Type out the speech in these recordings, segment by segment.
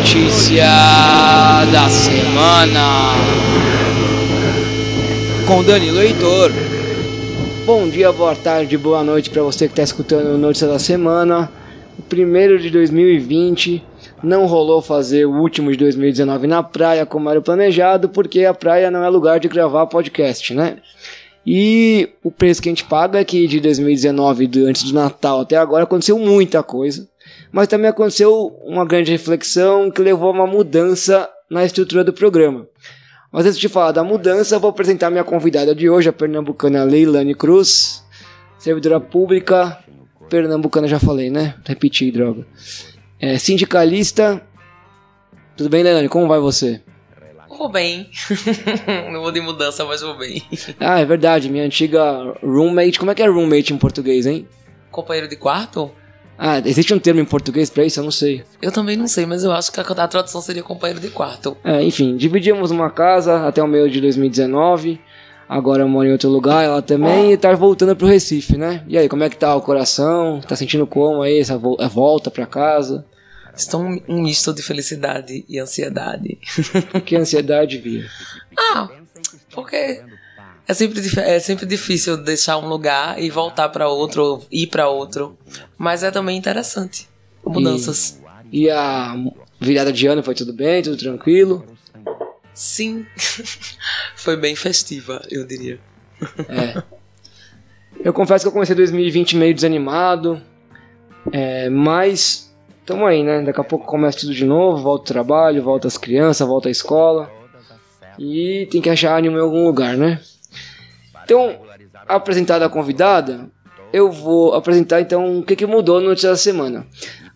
Notícia da semana com Danilo Heitor. Bom dia, boa tarde, boa noite para você que está escutando Notícia da Semana. O primeiro de 2020 não rolou fazer o último de 2019 na praia como era planejado, porque a praia não é lugar de gravar podcast, né? E o preço que a gente paga é que de 2019, antes do Natal até agora, aconteceu muita coisa mas também aconteceu uma grande reflexão que levou a uma mudança na estrutura do programa. Mas antes de falar da mudança, vou apresentar minha convidada de hoje, a pernambucana Leilane Cruz, servidora pública, pernambucana já falei, né? Repeti, droga. É, sindicalista. Tudo bem, Leilane? Como vai você? Vou bem. Não vou de mudança, mas vou bem. Ah, é verdade. Minha antiga roommate. Como é que é roommate em português, hein? Companheiro de quarto? Ah, existe um termo em português para isso? Eu não sei. Eu também não sei, mas eu acho que a, a tradução seria companheiro de quarto. É, enfim, dividimos uma casa até o meio de 2019. Agora eu moro em outro lugar, ela também, e tá voltando pro Recife, né? E aí, como é que tá o coração? Tá sentindo como aí, essa volta pra casa? Estou um, um misto de felicidade e ansiedade. que ansiedade, Via? Ah, porque é sempre, é sempre difícil deixar um lugar e voltar para outro, ir para outro. Mas é também interessante. Mudanças. E, e, a virada de ano foi tudo bem, tudo tranquilo? Sim. foi bem festiva, eu diria. É. Eu confesso que eu comecei 2020 meio desanimado. É, mas tamo aí, né? Daqui a pouco começa tudo de novo, volta o trabalho, volta as crianças, volta a escola. E tem que achar ânimo em algum lugar, né? Então, apresentada a convidada, eu vou apresentar então o que, que mudou no notícia da semana.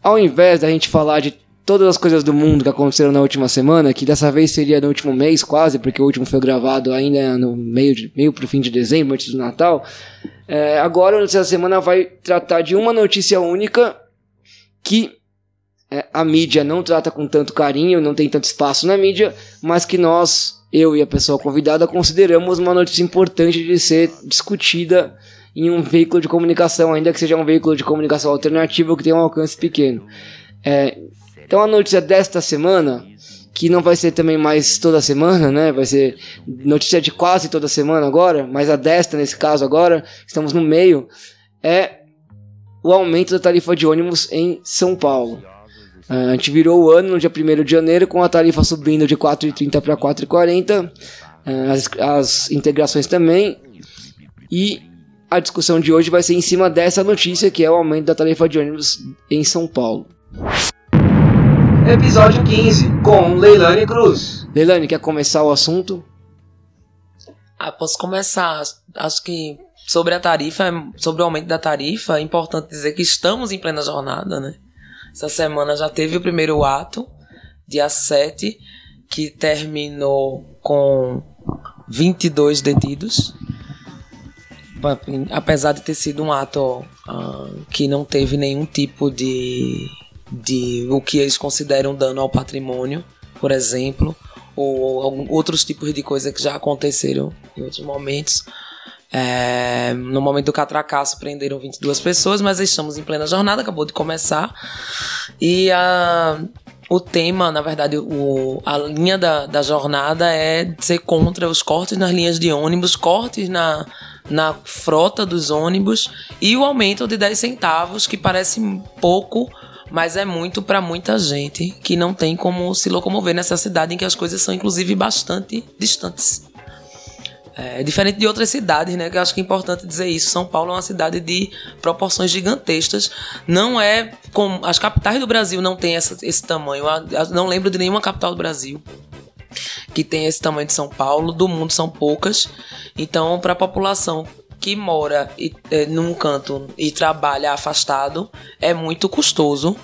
Ao invés da gente falar de todas as coisas do mundo que aconteceram na última semana, que dessa vez seria no último mês quase, porque o último foi gravado ainda no meio, de, meio pro fim de dezembro, antes do Natal, é, agora a notícia da semana vai tratar de uma notícia única que é, a mídia não trata com tanto carinho, não tem tanto espaço na mídia, mas que nós eu e a pessoa convidada consideramos uma notícia importante de ser discutida em um veículo de comunicação, ainda que seja um veículo de comunicação alternativo que tenha um alcance pequeno. É, então a notícia desta semana, que não vai ser também mais toda semana, né? Vai ser notícia de quase toda semana agora, mas a desta nesse caso agora, estamos no meio, é o aumento da tarifa de ônibus em São Paulo. A gente virou o ano no dia 1 de janeiro com a tarifa subindo de 4,30 para 4,40, as, as integrações também. E a discussão de hoje vai ser em cima dessa notícia, que é o aumento da tarifa de ônibus em São Paulo. Episódio 15, com Leilane Cruz. Leilane, quer começar o assunto? Ah, posso começar. Acho que sobre a tarifa, sobre o aumento da tarifa, é importante dizer que estamos em plena jornada, né? Essa semana já teve o primeiro ato, dia 7, que terminou com 22 detidos. Apesar de ter sido um ato uh, que não teve nenhum tipo de, de o que eles consideram dano ao patrimônio, por exemplo, ou outros tipos de coisas que já aconteceram em outros momentos. É, no momento do catracaço prenderam 22 pessoas, mas estamos em plena jornada, acabou de começar. E a, o tema, na verdade, o, a linha da, da jornada é ser contra os cortes nas linhas de ônibus, cortes na, na frota dos ônibus e o aumento de 10 centavos, que parece pouco, mas é muito para muita gente que não tem como se locomover nessa cidade em que as coisas são, inclusive, bastante distantes. É diferente de outras cidades, né? Que eu acho que é importante dizer isso. São Paulo é uma cidade de proporções gigantescas. Não é como as capitais do Brasil não têm essa, esse tamanho. Eu não lembro de nenhuma capital do Brasil que tem esse tamanho de São Paulo. Do mundo são poucas. Então, para a população que mora e, é, num canto e trabalha afastado, é muito custoso,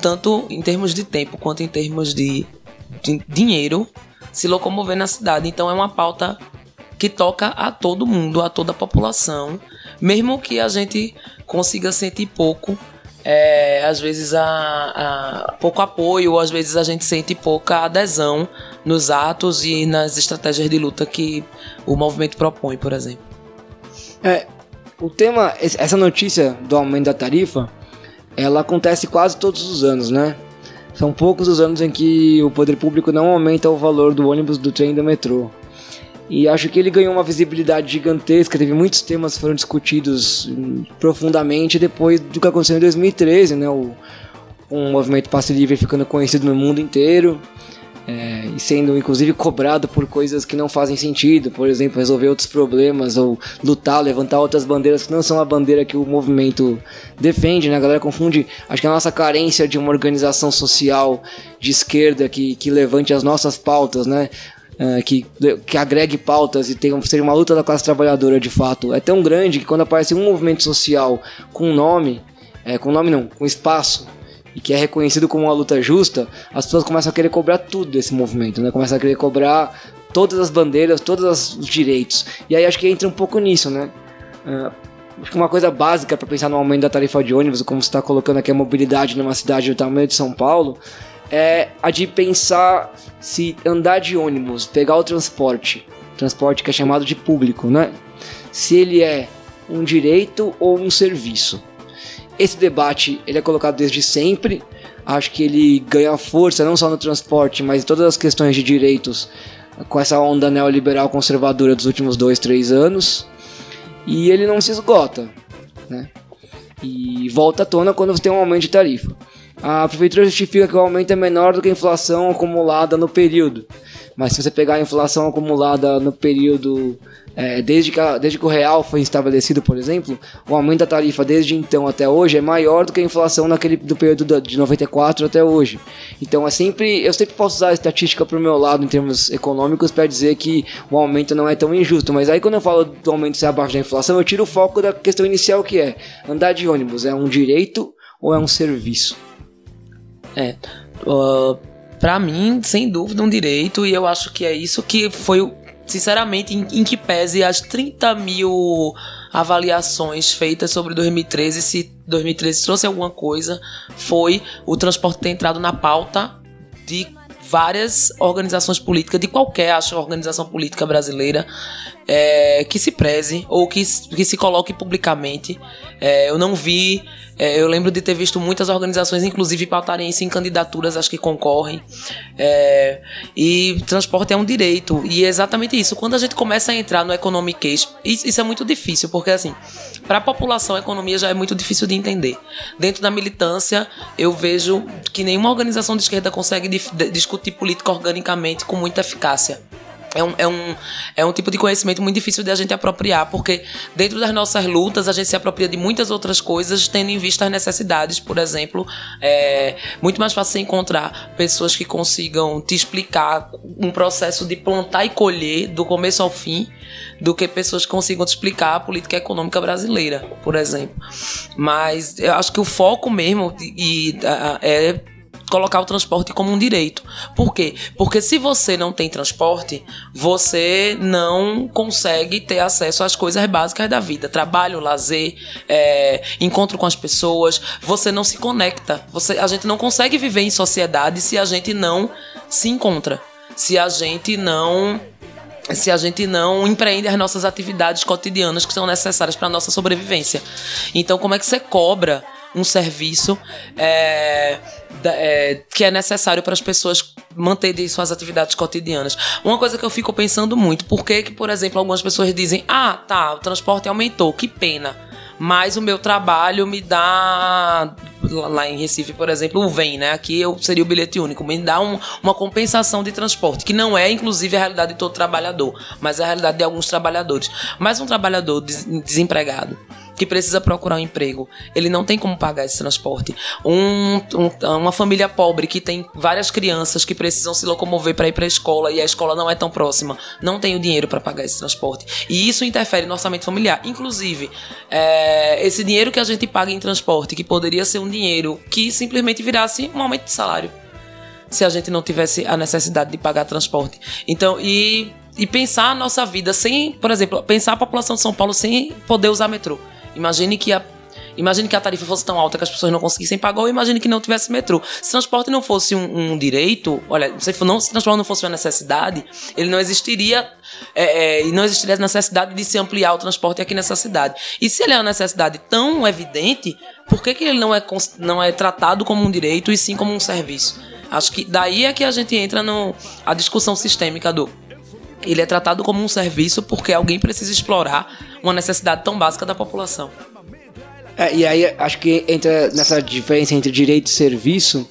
tanto em termos de tempo quanto em termos de, de dinheiro, se locomover na cidade. Então, é uma pauta que toca a todo mundo, a toda a população, mesmo que a gente consiga sentir pouco, é, às vezes a, a, pouco apoio, ou às vezes a gente sente pouca adesão nos atos e nas estratégias de luta que o movimento propõe, por exemplo. É, o tema, essa notícia do aumento da tarifa, ela acontece quase todos os anos, né? São poucos os anos em que o poder público não aumenta o valor do ônibus, do trem e do metrô. E acho que ele ganhou uma visibilidade gigantesca, teve muitos temas que foram discutidos hum, profundamente depois do que aconteceu em 2013, né? O, um movimento passe livre ficando conhecido no mundo inteiro é, e sendo inclusive cobrado por coisas que não fazem sentido, por exemplo, resolver outros problemas ou lutar, levantar outras bandeiras que não são a bandeira que o movimento defende, né? A galera confunde, acho que a nossa carência de uma organização social de esquerda que, que levante as nossas pautas, né? É, que, que agregue pautas e tenha, seja uma luta da classe trabalhadora de fato, é tão grande que quando aparece um movimento social com nome, é, com nome não, com espaço, e que é reconhecido como uma luta justa, as pessoas começam a querer cobrar tudo desse movimento, né? Começam a querer cobrar todas as bandeiras, todos os direitos. E aí acho que entra um pouco nisso, né? Uh, acho que uma coisa básica para pensar no aumento da tarifa de ônibus, como você está colocando aqui a mobilidade numa cidade do tamanho de São Paulo, é a de pensar se andar de ônibus, pegar o transporte, transporte que é chamado de público, né? Se ele é um direito ou um serviço. Esse debate ele é colocado desde sempre. Acho que ele ganha força não só no transporte, mas em todas as questões de direitos com essa onda neoliberal conservadora dos últimos dois, três anos. E ele não se esgota, né? E volta à tona quando você tem um aumento de tarifa. A prefeitura justifica que o aumento é menor do que a inflação acumulada no período. Mas se você pegar a inflação acumulada no período é, desde, que a, desde que o real foi estabelecido, por exemplo, o aumento da tarifa desde então até hoje é maior do que a inflação naquele do período de 94 até hoje. Então é sempre, eu sempre posso usar a estatística para o meu lado em termos econômicos para dizer que o aumento não é tão injusto. Mas aí quando eu falo do aumento ser abaixo da inflação, eu tiro o foco da questão inicial que é andar de ônibus é um direito ou é um serviço? É. Uh, para mim, sem dúvida, um direito, e eu acho que é isso que foi sinceramente, em, em, que pese as 30 mil avaliações feitas sobre 2013, se 2013 trouxe alguma coisa, foi o transporte ter entrado na pauta de várias organizações políticas, de qualquer acho, organização política brasileira, é, que se preze ou que, que se coloque publicamente. É, eu não vi é, eu lembro de ter visto muitas organizações, inclusive pautarem isso em candidaturas, acho que concorrem. É, e transporte é um direito. E é exatamente isso. Quando a gente começa a entrar no economic case, isso é muito difícil, porque assim, para a população a economia já é muito difícil de entender. Dentro da militância, eu vejo que nenhuma organização de esquerda consegue discutir política organicamente com muita eficácia é um, é, um, é um tipo de conhecimento muito difícil de a gente apropriar, porque dentro das nossas lutas a gente se apropria de muitas outras coisas, tendo em vista as necessidades. Por exemplo, é muito mais fácil encontrar pessoas que consigam te explicar um processo de plantar e colher do começo ao fim, do que pessoas que consigam te explicar a política econômica brasileira, por exemplo. Mas eu acho que o foco mesmo é colocar o transporte como um direito. Por quê? Porque se você não tem transporte, você não consegue ter acesso às coisas básicas da vida. Trabalho, lazer, é, encontro com as pessoas. Você não se conecta. Você, a gente não consegue viver em sociedade se a gente não se encontra. Se a gente não se a gente não empreende as nossas atividades cotidianas que são necessárias para a nossa sobrevivência. Então, como é que você cobra um serviço é, é, que é necessário para as pessoas manterem suas atividades cotidianas. Uma coisa que eu fico pensando muito, por que, que, por exemplo, algumas pessoas dizem: ah, tá, o transporte aumentou, que pena. Mas o meu trabalho me dá. Lá em Recife, por exemplo, o VEM, né? Aqui eu seria o bilhete único. Me dá um, uma compensação de transporte, que não é, inclusive, a realidade de todo trabalhador, mas é a realidade de alguns trabalhadores. Mas um trabalhador desempregado que precisa procurar um emprego, ele não tem como pagar esse transporte. Um, um, uma família pobre que tem várias crianças que precisam se locomover para ir para a escola e a escola não é tão próxima, não tem o dinheiro para pagar esse transporte. E isso interfere no orçamento familiar. Inclusive, é, esse dinheiro que a gente paga em transporte, que poderia ser um dinheiro que simplesmente virasse um aumento de salário se a gente não tivesse a necessidade de pagar transporte. Então, e, e pensar a nossa vida sem, por exemplo, pensar a população de São Paulo sem poder usar metrô. Imagine que a, Imagine que a tarifa fosse tão alta que as pessoas não conseguissem pagar, ou imagine que não tivesse metrô. Se transporte não fosse um, um direito, olha, se, não, se transporte não fosse uma necessidade, ele não existiria é, é, e não existiria a necessidade de se ampliar o transporte aqui nessa cidade. E se ele é uma necessidade tão evidente, por que, que ele não é, não é tratado como um direito e sim como um serviço? Acho que daí é que a gente entra no a discussão sistêmica do ele é tratado como um serviço porque alguém precisa explorar uma necessidade tão básica da população. É, e aí acho que entra nessa diferença entre direito e serviço.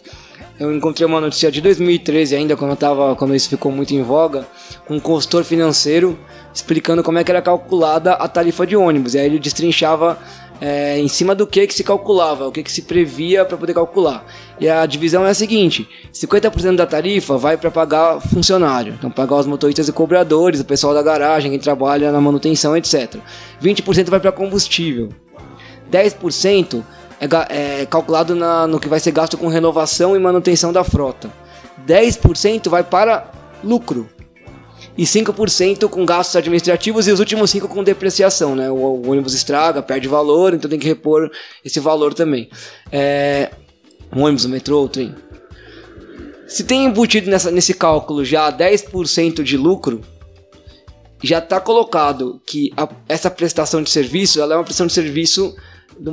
Eu encontrei uma notícia de 2013 ainda, quando, tava, quando isso ficou muito em voga, um consultor financeiro explicando como é que era calculada a tarifa de ônibus. E aí ele destrinchava é, em cima do que, que se calculava, o que, que se previa para poder calcular. E a divisão é a seguinte: 50% da tarifa vai para pagar funcionário, então pagar os motoristas e cobradores, o pessoal da garagem, quem trabalha na manutenção, etc. 20% vai para combustível. 10% é, é calculado na, no que vai ser gasto com renovação e manutenção da frota. 10% vai para lucro, e 5% com gastos administrativos e os últimos 5% com depreciação, né? O, o, ônibus estraga, perde valor, então tem que repor esse valor também. É, o ônibus, o metrô, o trem. Se tem embutido nessa, nesse cálculo já 10% de lucro, já está colocado que a, essa prestação de serviço ela é uma prestação de serviço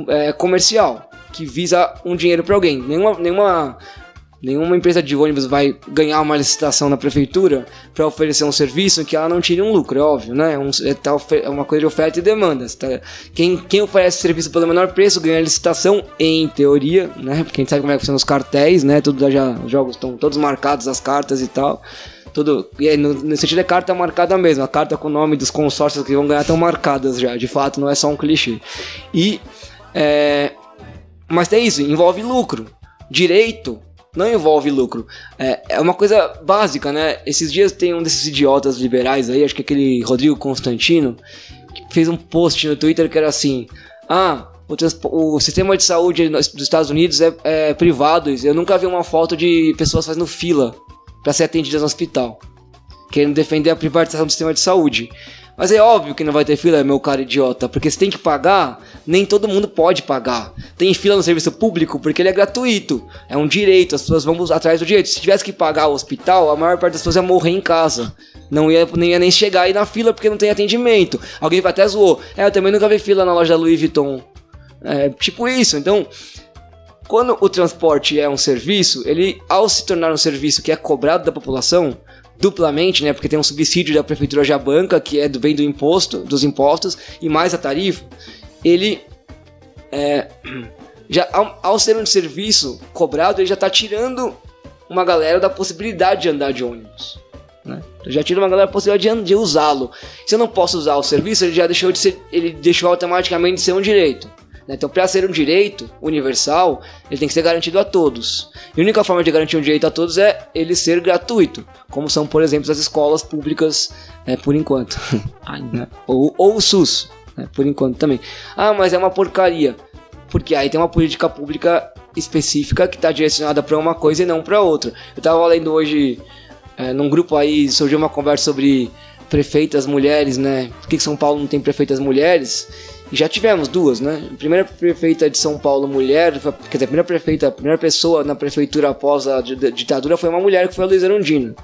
é, comercial, que visa um dinheiro para alguém. Nenhuma, nenhuma Nenhuma empresa de ônibus vai ganhar uma licitação na prefeitura para oferecer um serviço que ela não tire um lucro, é óbvio, né? É, um, é, tá, é uma coisa de oferta e demanda. Tá? Quem, quem oferece serviço pelo menor preço ganha licitação, em teoria, né? Porque a gente sabe como é que funcionam os cartéis, né? Tudo já, os jogos estão todos marcados, as cartas e tal. Tudo, e aí, no, no sentido é carta marcada mesmo, a carta com o nome dos consórcios que vão ganhar estão marcadas já, de fato, não é só um clichê. E. É, mas é isso, envolve lucro. Direito não envolve lucro. É, é uma coisa básica, né? Esses dias tem um desses idiotas liberais aí, acho que aquele Rodrigo Constantino, que fez um post no Twitter que era assim: Ah, o, o sistema de saúde dos Estados Unidos é, é privado. Eu nunca vi uma foto de pessoas fazendo fila para ser atendidas no hospital. Querendo defender a privatização do sistema de saúde. Mas é óbvio que não vai ter fila, meu cara idiota, porque você tem que pagar, nem todo mundo pode pagar. Tem fila no serviço público porque ele é gratuito, é um direito, as pessoas vão atrás do direito. Se tivesse que pagar o hospital, a maior parte das pessoas ia morrer em casa. Não ia, nem ia nem chegar aí na fila porque não tem atendimento. Alguém vai até zoou. É, eu também nunca vi fila na loja da Louis Vuitton. É tipo isso, então quando o transporte é um serviço, ele ao se tornar um serviço que é cobrado da população, duplamente, né? Porque tem um subsídio da prefeitura já banca, que é do bem do imposto, dos impostos, e mais a tarifa, ele é, já ao, ao, ser um serviço cobrado, ele já está tirando uma galera da possibilidade de andar de ônibus. Né? Já tira uma galera da possibilidade de, de usá-lo. Se eu não posso usar o serviço, ele já deixou de ser, ele deixou automaticamente de ser um direito. Né? Então, para ser um direito universal, ele tem que ser garantido a todos. E a única forma de garantir um direito a todos é ele ser gratuito, como são, por exemplo, as escolas públicas, né, por enquanto. né? ou, ou o SUS, né, por enquanto também. Ah, mas é uma porcaria. Porque aí tem uma política pública específica que está direcionada para uma coisa e não para outra. Eu estava lendo hoje, é, num grupo aí, surgiu uma conversa sobre prefeitas mulheres, né? Por que São Paulo não tem prefeitas mulheres? Já tivemos duas, né? A primeira prefeita de São Paulo, mulher, quer dizer, a primeira prefeita, a primeira pessoa na prefeitura após a ditadura foi uma mulher que foi a Luiz Arundina.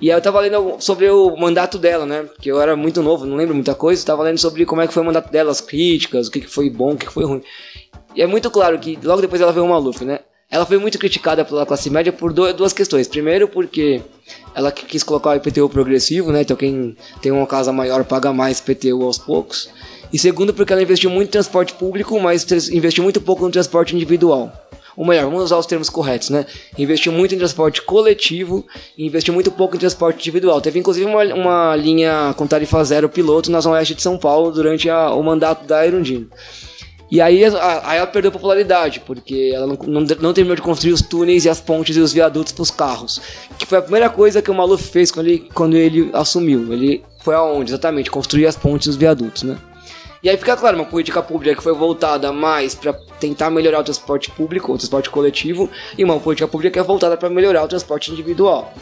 E aí eu tava lendo sobre o mandato dela, né? Porque eu era muito novo, não lembro muita coisa. Tava lendo sobre como é que foi o mandato dela, as críticas, o que, que foi bom, o que, que foi ruim. E é muito claro que logo depois ela veio o Maluf, né? Ela foi muito criticada pela classe média por duas questões. Primeiro, porque ela quis colocar o IPTU progressivo, né? Então quem tem uma casa maior paga mais IPTU aos poucos. E segundo, porque ela investiu muito em transporte público, mas investiu muito pouco no transporte individual. Ou melhor, vamos usar os termos corretos, né? Investiu muito em transporte coletivo e investiu muito pouco em transporte individual. Teve inclusive uma, uma linha com tarifa zero piloto na zona oeste de São Paulo durante a, o mandato da Aerundino. E aí, a, aí ela perdeu popularidade, porque ela não, não, não, terminou de construir os túneis e as pontes e os viadutos para os carros. Que foi a primeira coisa que o Maluf fez quando ele, quando ele assumiu. Ele foi aonde? Exatamente, construir as pontes e os viadutos, né? E aí fica claro, uma política pública que foi voltada mais para tentar melhorar o transporte público, o transporte coletivo, e uma política pública que é voltada para melhorar o transporte individual.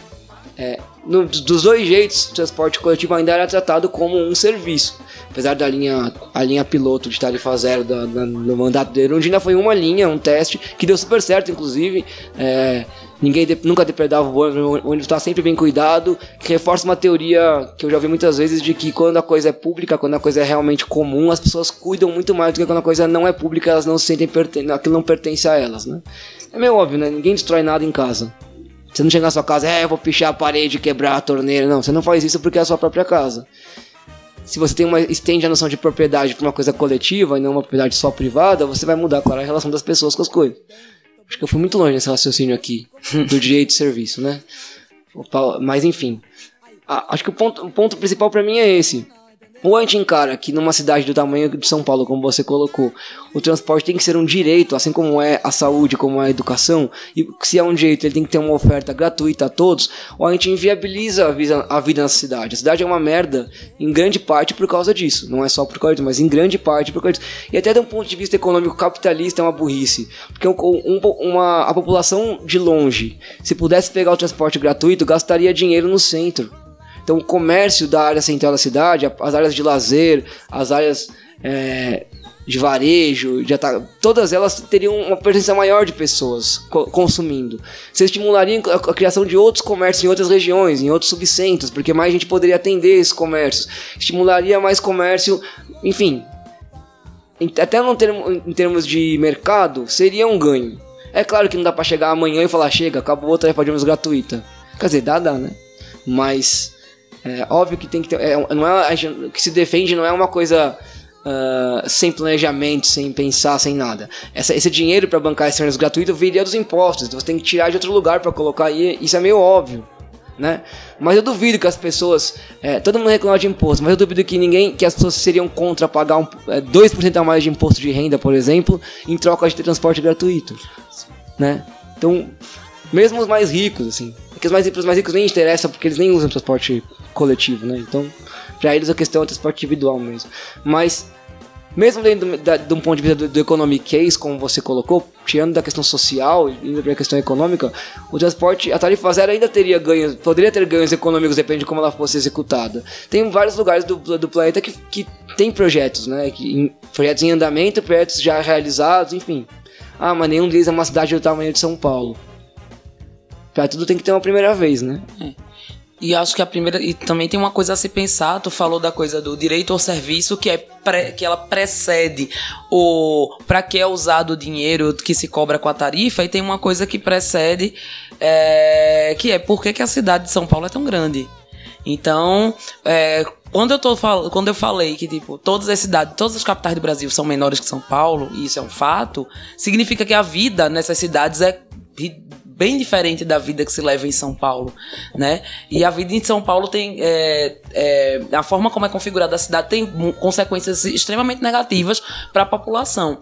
é, no, dos dois jeitos, o transporte coletivo ainda era tratado como um serviço. Apesar da linha, a linha piloto de Tarifa Zero da, da, no mandato dele, onde ainda foi uma linha, um teste, que deu super certo, inclusive. É, ninguém de, nunca depredava o ônibus, o ônibus está sempre bem cuidado, que reforça uma teoria que eu já vi muitas vezes de que quando a coisa é pública, quando a coisa é realmente comum, as pessoas cuidam muito mais do que quando a coisa não é pública, elas não se sentem aquilo não pertence a elas, né? É meio óbvio, né? Ninguém destrói nada em casa. Você não chega na sua casa, é, eu vou pichar a parede, quebrar a torneira. Não, você não faz isso porque é a sua própria casa. Se você tem uma estende a noção de propriedade para uma coisa coletiva e não uma propriedade só privada, você vai mudar, claro, a relação das pessoas com as coisas. Acho que eu fui muito longe nesse raciocínio aqui do direito de serviço, né? Mas enfim, acho que o ponto, o ponto principal para mim é esse. Ou a gente encara que numa cidade do tamanho de São Paulo, como você colocou, o transporte tem que ser um direito, assim como é a saúde, como é a educação, e se é um direito, ele tem que ter uma oferta gratuita a todos, ou a gente inviabiliza a vida, a vida na cidade. A cidade é uma merda, em grande parte por causa disso. Não é só por causa disso, mas em grande parte por causa disso. E até de um ponto de vista econômico capitalista é uma burrice. Porque um, um, uma, a população de longe, se pudesse pegar o transporte gratuito, gastaria dinheiro no centro. Então, o comércio da área central da cidade, as áreas de lazer, as áreas é, de varejo, de todas elas teriam uma presença maior de pessoas co consumindo. Você estimularia a, a, criação de outros comércios em outras regiões, em outros subcentros, porque mais gente poderia atender esses comércios. Estimularia mais comércio, enfim. Até termo, em termos de mercado, seria um ganho. É claro que não dá para chegar amanhã e falar, chega, acabou a tarefa de gratuita. Quer dizer, dá, dá, né? Mas é óbvio que tem que ter. É, não é, o que se defende não é uma coisa uh, sem planejamento, sem pensar, sem nada. Essa, esse dinheiro para bancar esse serviço gratuito viria dos impostos. Então você tem que tirar de outro lugar para colocar aí. Isso é meio óbvio. Né? Mas eu duvido que as pessoas. É, todo mundo reclama de imposto, mas eu duvido que ninguém. que as pessoas seriam contra pagar um, é, 2% a mais de imposto de renda, por exemplo, em troca de ter transporte gratuito. Né? Então, mesmo os mais ricos, assim. Porque os mais, os mais ricos nem interessam porque eles nem usam transporte coletivo, né? Então, para eles a questão é transporte individual mesmo. Mas, mesmo dentro de um ponto de vista do, do economic case, como você colocou, tirando da questão social e indo para a questão econômica, o transporte, a tarifa zero ainda teria ganhos, poderia ter ganhos econômicos, depende de como ela fosse executada. Tem vários lugares do, do planeta que, que tem projetos, né? Que, em, projetos em andamento, projetos já realizados, enfim. Ah, mas nenhum deles é uma cidade do tamanho de São Paulo. Pra tudo tem que ter uma primeira vez, né? É. E acho que a primeira. E também tem uma coisa a se pensar, tu falou da coisa do direito ao serviço, que é pré, que ela precede o para que é usado o dinheiro que se cobra com a tarifa, e tem uma coisa que precede, é, que é por que, a cidade de São Paulo é tão grande. Então, é, quando eu, tô, quando eu falei que, tipo, todas as cidades, todas as capitais do Brasil são menores que São Paulo, e isso é um fato, significa que a vida nessas cidades é bem diferente da vida que se leva em São Paulo, né? E a vida em São Paulo tem é, é, a forma como é configurada a cidade tem consequências extremamente negativas para a população.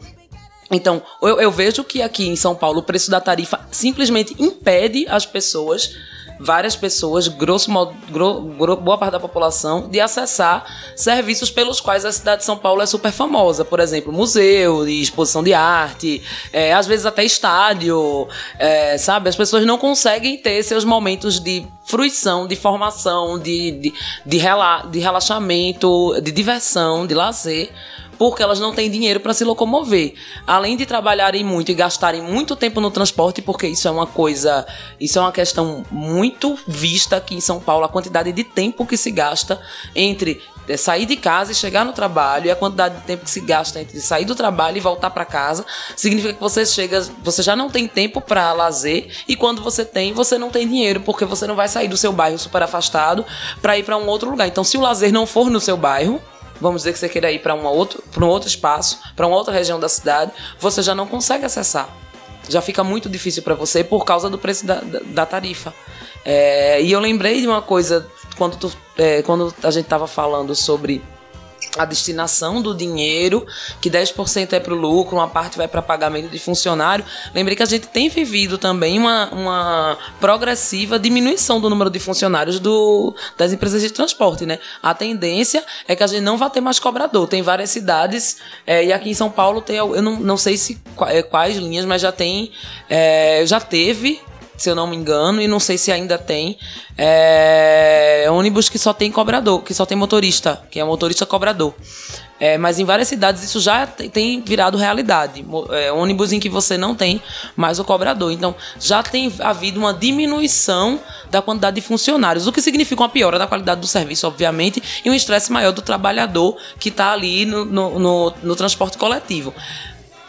Então, eu, eu vejo que aqui em São Paulo o preço da tarifa simplesmente impede as pessoas várias pessoas, grosso modo, gro, gro, boa parte da população, de acessar serviços pelos quais a cidade de São Paulo é super famosa. Por exemplo, museu, exposição de arte, é, às vezes até estádio, é, sabe? As pessoas não conseguem ter seus momentos de fruição, de formação, de, de, de, rela, de relaxamento, de diversão, de lazer porque elas não têm dinheiro para se locomover. Além de trabalharem muito e gastarem muito tempo no transporte, porque isso é uma coisa, isso é uma questão muito vista aqui em São Paulo, a quantidade de tempo que se gasta entre é, sair de casa e chegar no trabalho e a quantidade de tempo que se gasta entre sair do trabalho e voltar para casa significa que você chega, você já não tem tempo para lazer e quando você tem, você não tem dinheiro porque você não vai sair do seu bairro super afastado para ir para um outro lugar. Então, se o lazer não for no seu bairro, vamos dizer que você queira ir para um outro, para um outro espaço, para uma outra região da cidade, você já não consegue acessar. Já fica muito difícil para você por causa do preço da, da, tarifa. É, e eu lembrei de uma coisa quando, tu, é, quando a gente estava falando sobre a destinação do dinheiro, que 10% é para o lucro, uma parte vai para pagamento de funcionário. Lembrei que a gente tem vivido também uma, uma progressiva diminuição do número de funcionários do, das empresas de transporte, né? A tendência é que a gente não vai ter mais cobrador. Tem várias cidades, é, e aqui em São Paulo tem, eu não, não sei se é, quais linhas, mas já tem, é, já teve se eu não me engano, e não sei se ainda tem, é, ônibus que só tem cobrador, que só tem motorista, que é motorista cobrador. É, mas em várias cidades isso já tem virado realidade. É, ônibus em que você não tem mais o cobrador. Então já tem havido uma diminuição da quantidade de funcionários, o que significa uma piora da qualidade do serviço, obviamente, e um estresse maior do trabalhador que está ali no, no, no, no transporte coletivo.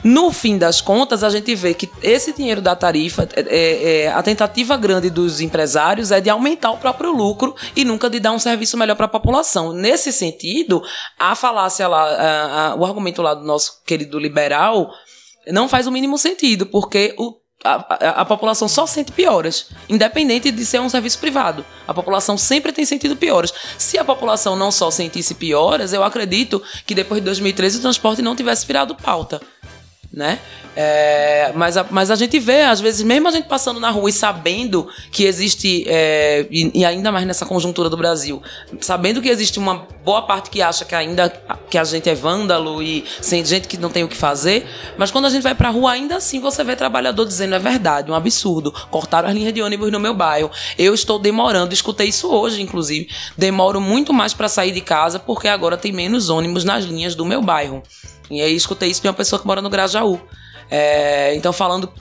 No fim das contas, a gente vê que esse dinheiro da tarifa, é, é, é, a tentativa grande dos empresários é de aumentar o próprio lucro e nunca de dar um serviço melhor para a população. Nesse sentido, a falácia lá, a, a, o argumento lá do nosso querido liberal não faz o mínimo sentido, porque o a, a, a, população só sente pioras, independente de ser um serviço privado. A população sempre tem sentido pioras. Se a população não só sentisse pioras, eu acredito que depois de 2013 o transporte não tivesse virado pauta né? É, mas, a, mas a gente vê, às vezes, mesmo a gente passando na rua e sabendo que existe, é, e, e, ainda mais nessa conjuntura do Brasil, sabendo que existe uma boa parte que acha que ainda que a gente é vândalo e sem gente que não tem o que fazer, mas quando a gente vai pra rua, ainda assim você vê trabalhador dizendo é verdade, um absurdo. Cortaram as linhas de ônibus no meu bairro. Eu estou demorando, escutei isso hoje, inclusive. Demoro muito mais para sair de casa porque agora tem menos ônibus nas linhas do meu bairro. E aí escutei isso de uma pessoa que mora no Grajaú. É, então, falando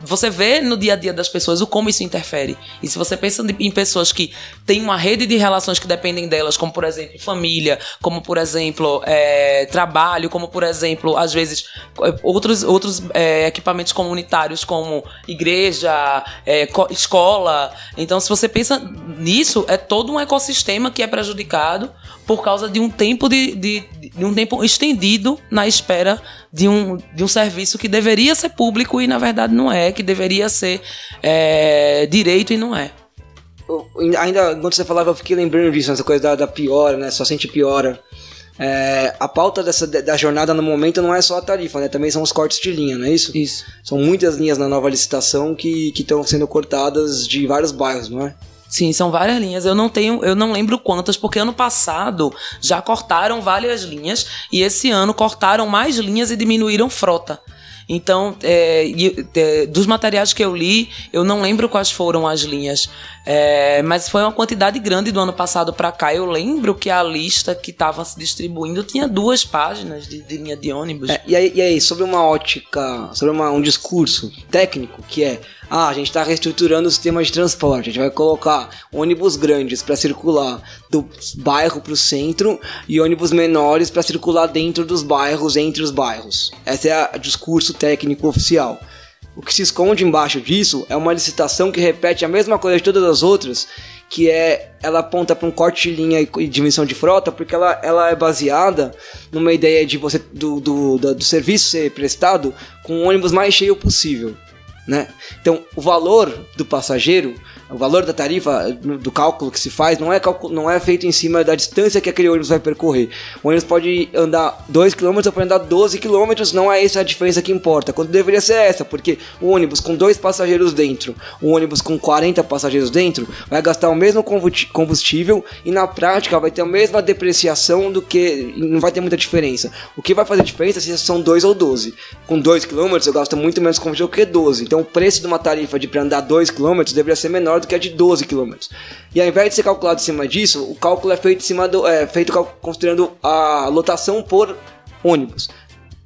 você vê no dia a dia das pessoas o como isso interfere. E se você pensa em pessoas que têm uma rede de relações que dependem delas, como por exemplo família, como por exemplo é, trabalho, como por exemplo, às vezes, outros, outros é, equipamentos comunitários, como igreja, é, escola. Então, se você pensa nisso, é todo um ecossistema que é prejudicado por causa de um tempo de, de, de, um tempo estendido na espera de um, de um serviço que deveria ser público e na verdade não é, que deveria ser é, direito e não é. Ainda quando você falava, eu fiquei lembrando disso, essa coisa da, da piora, né? Só sente piora. É, a pauta dessa, da jornada no momento não é só a tarifa, né? Também são os cortes de linha, não é isso? Isso. São muitas linhas na nova licitação que estão sendo cortadas de vários bairros, não é? Sim, são várias linhas. Eu não tenho, eu não lembro quantas, porque ano passado já cortaram várias linhas e esse ano cortaram mais linhas e diminuíram frota. Então, é, é, dos materiais que eu li, eu não lembro quais foram as linhas, é, mas foi uma quantidade grande do ano passado para cá. Eu lembro que a lista que estava se distribuindo tinha duas páginas de, de linha de ônibus. É, e, aí, e, aí, sobre uma ótica, sobre uma, um discurso técnico que é ah, a gente está reestruturando o sistema de transporte, a gente vai colocar ônibus grandes para circular do bairro para o centro e ônibus menores para circular dentro dos bairros, entre os bairros. Esse é o discurso técnico oficial. O que se esconde embaixo disso é uma licitação que repete a mesma coisa de todas as outras, que é ela aponta para um corte de linha e dimensão de frota, porque ela, ela é baseada numa ideia de você do, do, do, do serviço ser prestado com o ônibus mais cheio possível. Né? Então, o valor do passageiro, o valor da tarifa, do cálculo que se faz, não é, não é feito em cima da distância que aquele ônibus vai percorrer. O ônibus pode andar 2 km ou pode andar 12 km, não é essa a diferença que importa. Quando deveria ser essa, porque o ônibus com dois passageiros dentro, o ônibus com 40 passageiros dentro, vai gastar o mesmo combustível e na prática vai ter a mesma depreciação do que. não vai ter muita diferença. O que vai fazer diferença se são 2 ou 12. Com 2 km eu gasto muito menos combustível que 12. Então o preço de uma tarifa de para andar 2 km deveria ser menor do que a de 12 km. E ao invés de ser calculado em cima disso, o cálculo é feito, em cima do, é, feito considerando a lotação por ônibus. O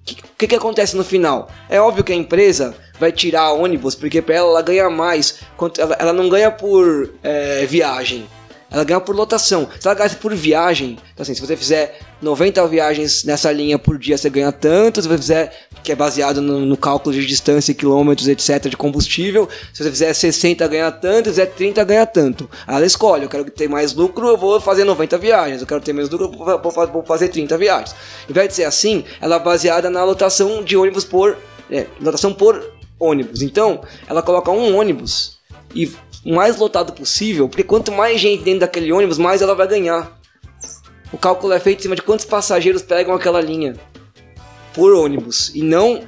que, que, que, acontece no final? É óbvio que a empresa vai tirar ônibus, porque para ela ela ganha mais. Ela, ela não ganha por é, viagem, ela ganha por lotação. Se ela gasta por viagem, então assim, se você fizer 90 viagens nessa linha por dia, você ganha tanto. Se você fizer, que é baseado no, no cálculo de distância, quilômetros, etc., de combustível, se você fizer 60, ganha tanto. Se fizer 30, ganha tanto. Ela escolhe, eu quero ter mais lucro, eu vou fazer 90 viagens. Eu quero ter menos lucro, eu vou, fazer 30 viagens. Em vez de ser assim, ela é baseada na lotação de ônibus por... É, lotação por ônibus. Então, ela coloca um ônibus e mais lotado possível, porque quanto mais gente dentro daquele ônibus, mais ela vai ganhar. O cálculo é feito em cima de quantos passageiros pegam aquela linha por ônibus e não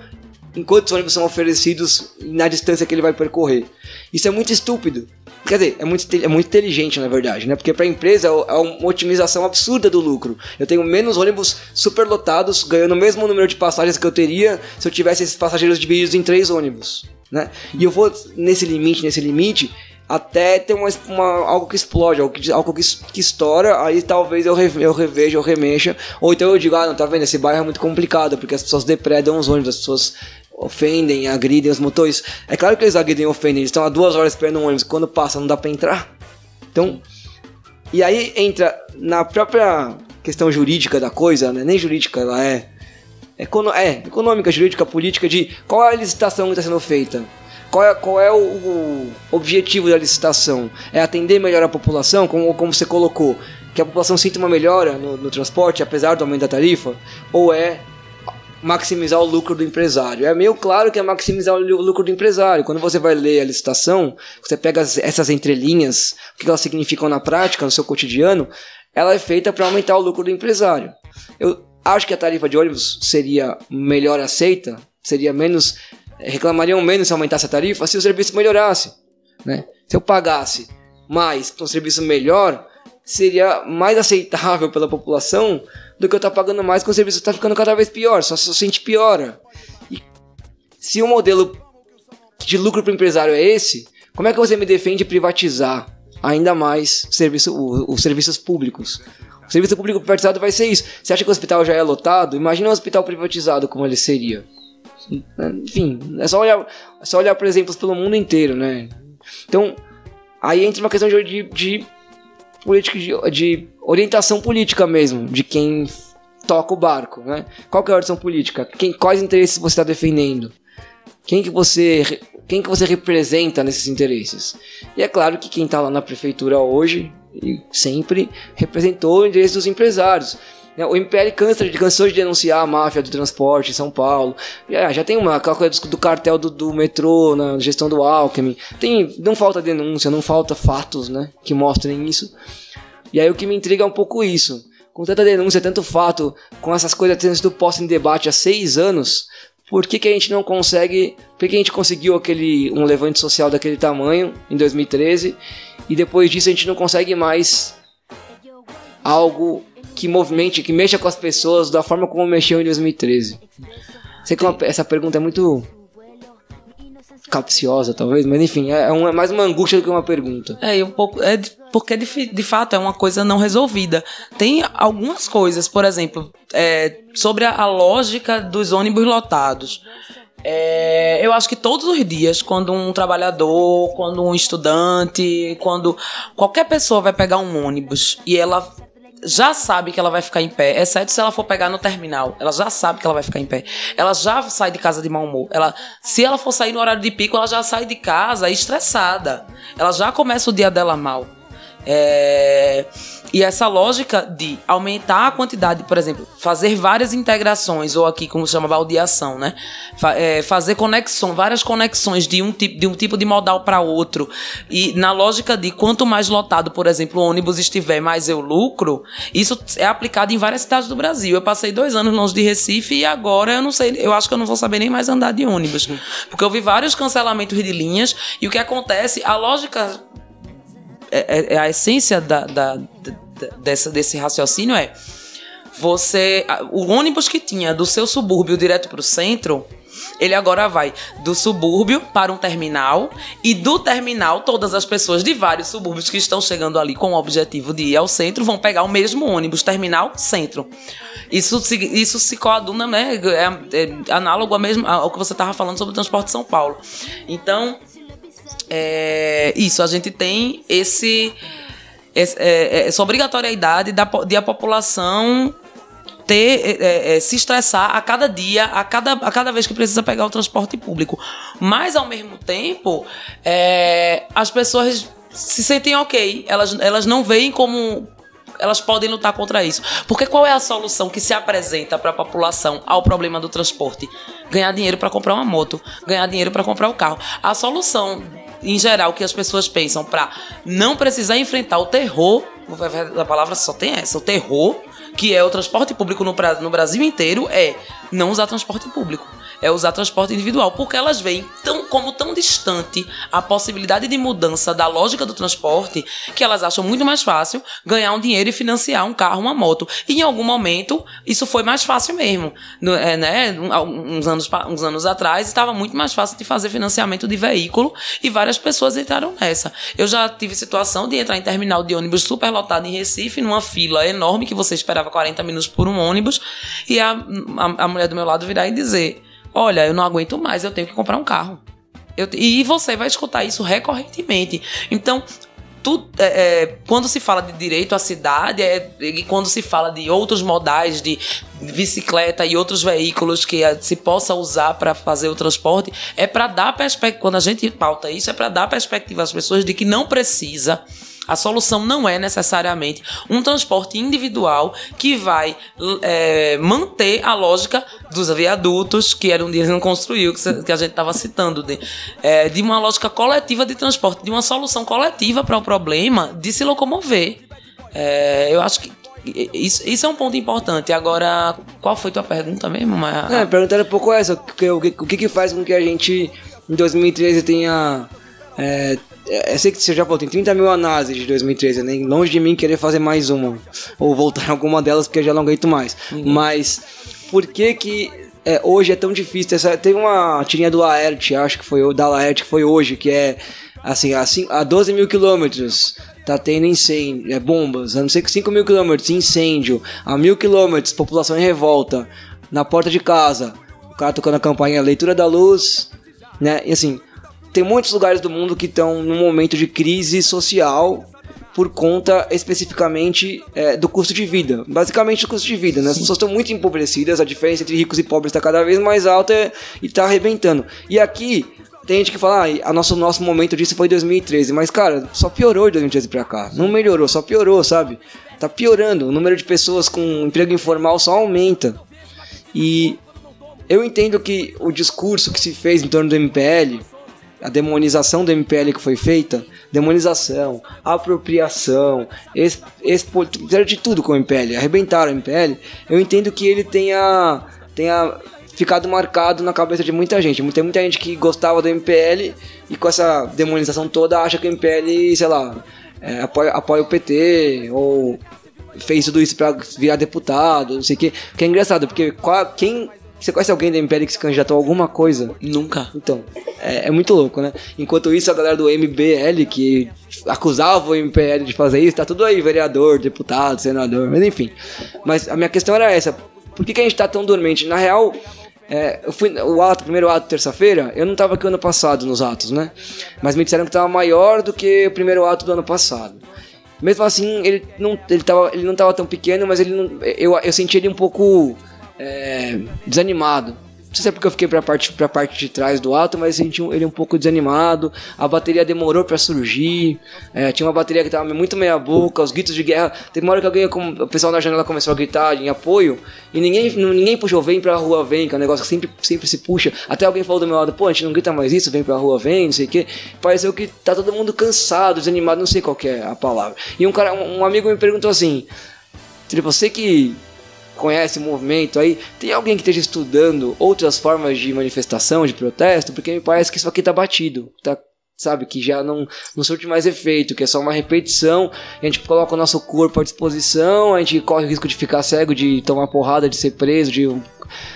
em quantos ônibus são oferecidos na distância que ele vai percorrer. Isso é muito estúpido. Quer dizer, é muito, é muito inteligente na verdade, né? Porque para a empresa é, é uma otimização absurda do lucro. Eu tenho menos ônibus superlotados, ganhando o mesmo número de passagens que eu teria se eu tivesse esses passageiros divididos em três ônibus. né? E eu vou nesse limite, nesse limite, até ter uma, uma, algo que explode, algo que, algo que, que estoura, aí talvez eu, re, eu reveja, eu remexa, ou então eu digo, ah, não, tá vendo, esse bairro é muito complicado, porque as pessoas depredam os ônibus, as pessoas ofendem, agridem os motores. É claro que eles agridem e ofendem, eles estão há duas horas esperando um ônibus, quando passa não dá pra entrar. Então, e aí entra na própria questão jurídica da coisa, né? nem jurídica, ela é, econo é econômica, jurídica, política, de qual é a licitação que está sendo feita. Qual é, qual é o, o, objetivo da licitação? É atender melhor a população, como, como você colocou, que a população sinta uma melhora no, no transporte, apesar do aumento da tarifa? Ou é maximizar o lucro do empresário. É meio claro que é maximizar o lucro do empresário. Quando você vai ler a licitação, você pega essas entrelinhas, o que elas significam na prática, no seu cotidiano, ela é feita para aumentar o lucro do empresário. Eu acho que a tarifa de ônibus seria melhor aceita, seria menos reclamariam menos se aumentasse a tarifa se o serviço melhorasse. Né? Se eu pagasse mais para um serviço melhor, seria mais aceitável pela população do que eu estar tá pagando mais quando o serviço está ficando cada vez pior, só se sente piora. E se o modelo de lucro para o empresário é esse, como é que você me defende privatizar ainda mais serviço, os serviços públicos? O serviço público privatizado vai ser isso. Você acha que o hospital já é lotado? Imagina um hospital privatizado como ele seria. Enfim, é só olhar, é só olhar por exemplos pelo mundo inteiro, né? Então, aí entra uma questão de, de, política, de, de orientação política mesmo, de quem toca o barco, né? Qual que é a orientação política? Quem, quais interesses você está defendendo? Quem que você quem que você representa nesses interesses? E é claro que quem está lá na prefeitura hoje e sempre representou o interesse dos empresários. Né, o MPL cansa, cansou de denunciar a máfia do transporte em São Paulo. Já, já tem uma aquela coisa do cartel do, do, metrô na gestão do Alckmin. Tem, não falta denúncia, não falta fatos né, que mostrem isso. E aí o que me intriga é um pouco isso. Com tanta denúncia, tanto fato, com essas coisas tendo sido postas em debate há seis anos, por que, que a gente não consegue. Por que a gente conseguiu aquele, um levante social daquele tamanho em 2013 e depois disso a gente não consegue mais algo que movimente, que mexa com as pessoas da forma como mexeu em 2013? Sei que uma, essa pergunta é muito capciosa, talvez, mas enfim, é, é, é, mais uma angústia do que uma pergunta. É, um pouco, é porque de, de fato é uma coisa não resolvida. Tem algumas coisas, por exemplo, é, sobre a, a, lógica dos ônibus lotados. É, eu acho que todos os dias, quando um trabalhador, quando um estudante, quando qualquer pessoa vai pegar um ônibus e ela já sabe que ela vai ficar em pé, exceto se ela for pegar no terminal. Ela já sabe que ela vai ficar em pé. Ela já sai de casa de mau humor. Ela, se ela for sair no horário de pico, ela já sai de casa estressada. Ela já começa o dia dela mal. É, e essa lógica de aumentar a quantidade, por exemplo, fazer várias integrações, ou aqui como se chama baldeação, né? É, fazer conexão, várias conexões de um tipo de, um tipo de modal para outro. E na lógica de quanto mais lotado, por exemplo, o ônibus estiver, mais eu lucro, isso é aplicado em várias cidades do Brasil. Eu passei dois anos longe de Recife e agora eu não sei, eu acho que eu não vou saber nem mais andar de ônibus. Porque eu vi vários cancelamentos de linhas e o que acontece, a lógica é, é, é a essência da, da, da, dessa, desse raciocínio é você o ônibus que tinha do seu subúrbio direto para o centro ele agora vai do subúrbio para um terminal e do terminal todas as pessoas de vários subúrbios que estão chegando ali com o objetivo de ir ao centro vão pegar o mesmo ônibus terminal centro. Isso se, isso se coaduna né é, é análogo ao mesmo ao que você estava falando sobre o transporte de São Paulo. Então é, isso, a gente tem esse, esse é, é essa obrigatoriedade da, de a população ter, é, é, é, se estressar a cada dia, a cada, a cada vez que precisa pegar o transporte público. Mas, ao mesmo tempo, é, as pessoas se sentem ok. Elas, elas não veem como. Elas podem lutar contra isso. Porque qual é a solução que se apresenta para a população ao problema do transporte? Ganhar dinheiro para comprar uma moto, ganhar dinheiro para comprar o um carro. A solução em geral, que as pessoas pensam para não precisar enfrentar o terror, a palavra só tem essa, o terror que é o transporte público no, no Brasil inteiro, é não usar transporte público é usar transporte individual, porque elas veem tão, como tão distante a possibilidade de mudança da lógica do transporte que elas acham muito mais fácil ganhar um dinheiro e financiar um carro, uma moto. E em algum momento isso foi mais fácil mesmo. É, né? uns, anos, uns anos atrás estava muito mais fácil de fazer financiamento de veículo e várias pessoas entraram nessa. Eu já tive situação de entrar em terminal de ônibus super lotado em Recife, numa fila enorme que você esperava 40 minutos por um ônibus, e a, a, a mulher do meu lado virar e dizer: olha, eu não aguento mais, eu tenho que comprar um carro. Eu, e você vai escutar isso recorrentemente. Então, tu, é, é, quando se fala de direito à cidade, é, e quando se fala de outros modais de bicicleta e outros veículos que se possa usar para fazer o transporte, é para dar perspectiva. Quando a gente pauta isso, é para dar perspectiva às pessoas de que não precisa a solução não é necessariamente um transporte individual que vai é, manter a lógica dos viadutos que era um dia não construiu, que a gente estava citando, de, é, de uma lógica coletiva de transporte, de uma solução coletiva para o problema de se locomover. É, eu acho que isso, isso é um ponto importante. Agora, qual foi tua pergunta mesmo? É, a pergunta era um pouco essa: o que, o que, que faz com que a gente em 2013 tenha é, eu sei que você já falou, tem 30 mil análises de 2013, nem né? longe de mim querer fazer mais uma, ou voltar em alguma delas porque eu já não aguento mais. Uhum. Mas por que que é, hoje é tão difícil? Essa, tem uma tirinha do Laerte, acho que foi o da Laerte que foi hoje, que é assim, a, a 12 mil quilômetros tá tendo incêndio, é, bombas, a não ser que 5 mil quilômetros, incêndio, a mil quilômetros, população em revolta, na porta de casa, o cara tocando a campanha Leitura da Luz, né? E assim, tem muitos lugares do mundo que estão num momento de crise social por conta especificamente é, do custo de vida. Basicamente do custo de vida, né? As pessoas estão muito empobrecidas, a diferença entre ricos e pobres está cada vez mais alta e está arrebentando. E aqui tem gente que fala, ah, a nosso, nosso momento disso foi 2013, mas cara, só piorou de 2013 pra cá. Não melhorou, só piorou, sabe? Tá piorando. O número de pessoas com emprego informal só aumenta. E eu entendo que o discurso que se fez em torno do MPL a demonização do MPL que foi feita, demonização, apropriação, expo, de tudo com o MPL, arrebentaram o MPL, eu entendo que ele tenha, tenha ficado marcado na cabeça de muita gente. Tem muita gente que gostava do MPL e com essa demonização toda acha que o MPL, sei lá, é, apoia, apoia o PT ou fez tudo isso para virar deputado, não sei o que. Que é engraçado, porque quem você conhece alguém da MPL que se candidatou a alguma coisa? Nunca. Então, é, é, muito louco, né? Enquanto isso, a galera do MBL, que acusava o MPL de fazer isso, tá tudo aí, vereador, deputado, senador, mas enfim. Mas a minha questão era essa: por que, que a gente tá tão dormente? Na real, é, eu fui, o ato, primeiro ato, terça-feira, eu não tava aqui ano passado nos atos, né? Mas me disseram que tava maior do que o primeiro ato do ano passado. Mesmo assim, ele não, ele tava, ele não tava tão pequeno, mas ele não, eu, eu senti ele um pouco é, desanimado. Não sei se é porque eu fiquei pra parte, pra parte de trás do ato, mas senti ele um pouco desanimado. A bateria demorou para surgir. É, tinha uma bateria que tava muito meia boca, os gritos de guerra. Teve uma hora que alguém, o pessoal na janela começou a gritar em apoio. E ninguém, ninguém puxou, vem pra rua, vem, que é um negócio que sempre, sempre se puxa. Até alguém falou do meu lado, pô, a gente não grita mais isso, vem pra rua, vem, não sei o que. Pareceu que tá todo mundo cansado, desanimado, não sei qual é a palavra. E um cara, um, amigo me perguntou assim. Você que conhece o movimento aí, tem alguém que esteja estudando outras formas de manifestação, de protesto? Porque me parece que isso aqui tá batido, tá sabe, que já não, não surte mais efeito, que é só uma repetição, a gente coloca o nosso corpo à disposição, a gente corre o risco de ficar cego, de tomar porrada, de ser preso, de um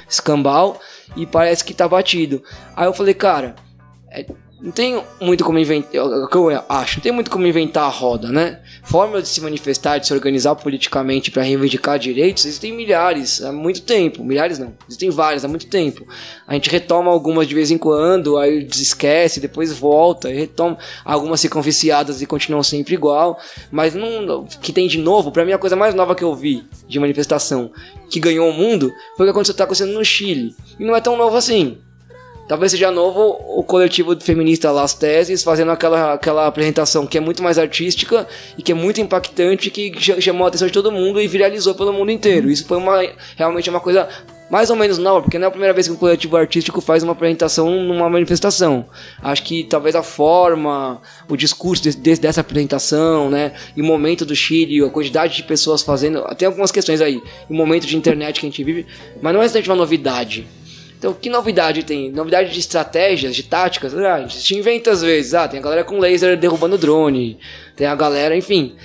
escambau, e parece que tá batido. Aí eu falei, cara, é, não tem muito como inventar, que eu acho, não tem muito como inventar a roda, né? Formas de se manifestar, de se organizar politicamente para reivindicar direitos, existem milhares há muito tempo. Milhares não, existem várias há muito tempo. A gente retoma algumas de vez em quando, aí esquece, depois volta, e retoma. Algumas ficam viciadas e continuam sempre igual. Mas não, que tem de novo, para mim a coisa mais nova que eu vi de manifestação que ganhou o mundo foi o que aconteceu, tá acontecendo no Chile. E não é tão novo assim. Talvez seja novo o coletivo feminista Las Teses fazendo aquela, aquela apresentação que é muito mais artística e que é muito impactante, que chamou a atenção de todo mundo e viralizou pelo mundo inteiro. Isso foi uma, realmente uma coisa mais ou menos nova, porque não é a primeira vez que um coletivo artístico faz uma apresentação numa manifestação. Acho que talvez a forma, o discurso de, de, dessa apresentação, né, e o momento do Chile, a quantidade de pessoas fazendo, tem algumas questões aí, o momento de internet que a gente vive, mas não é exatamente uma novidade. Então, que novidade tem? Novidade de estratégias, de táticas? Ah, a gente inventa às vezes. Ah, tem a galera com laser derrubando drone, tem a galera, enfim.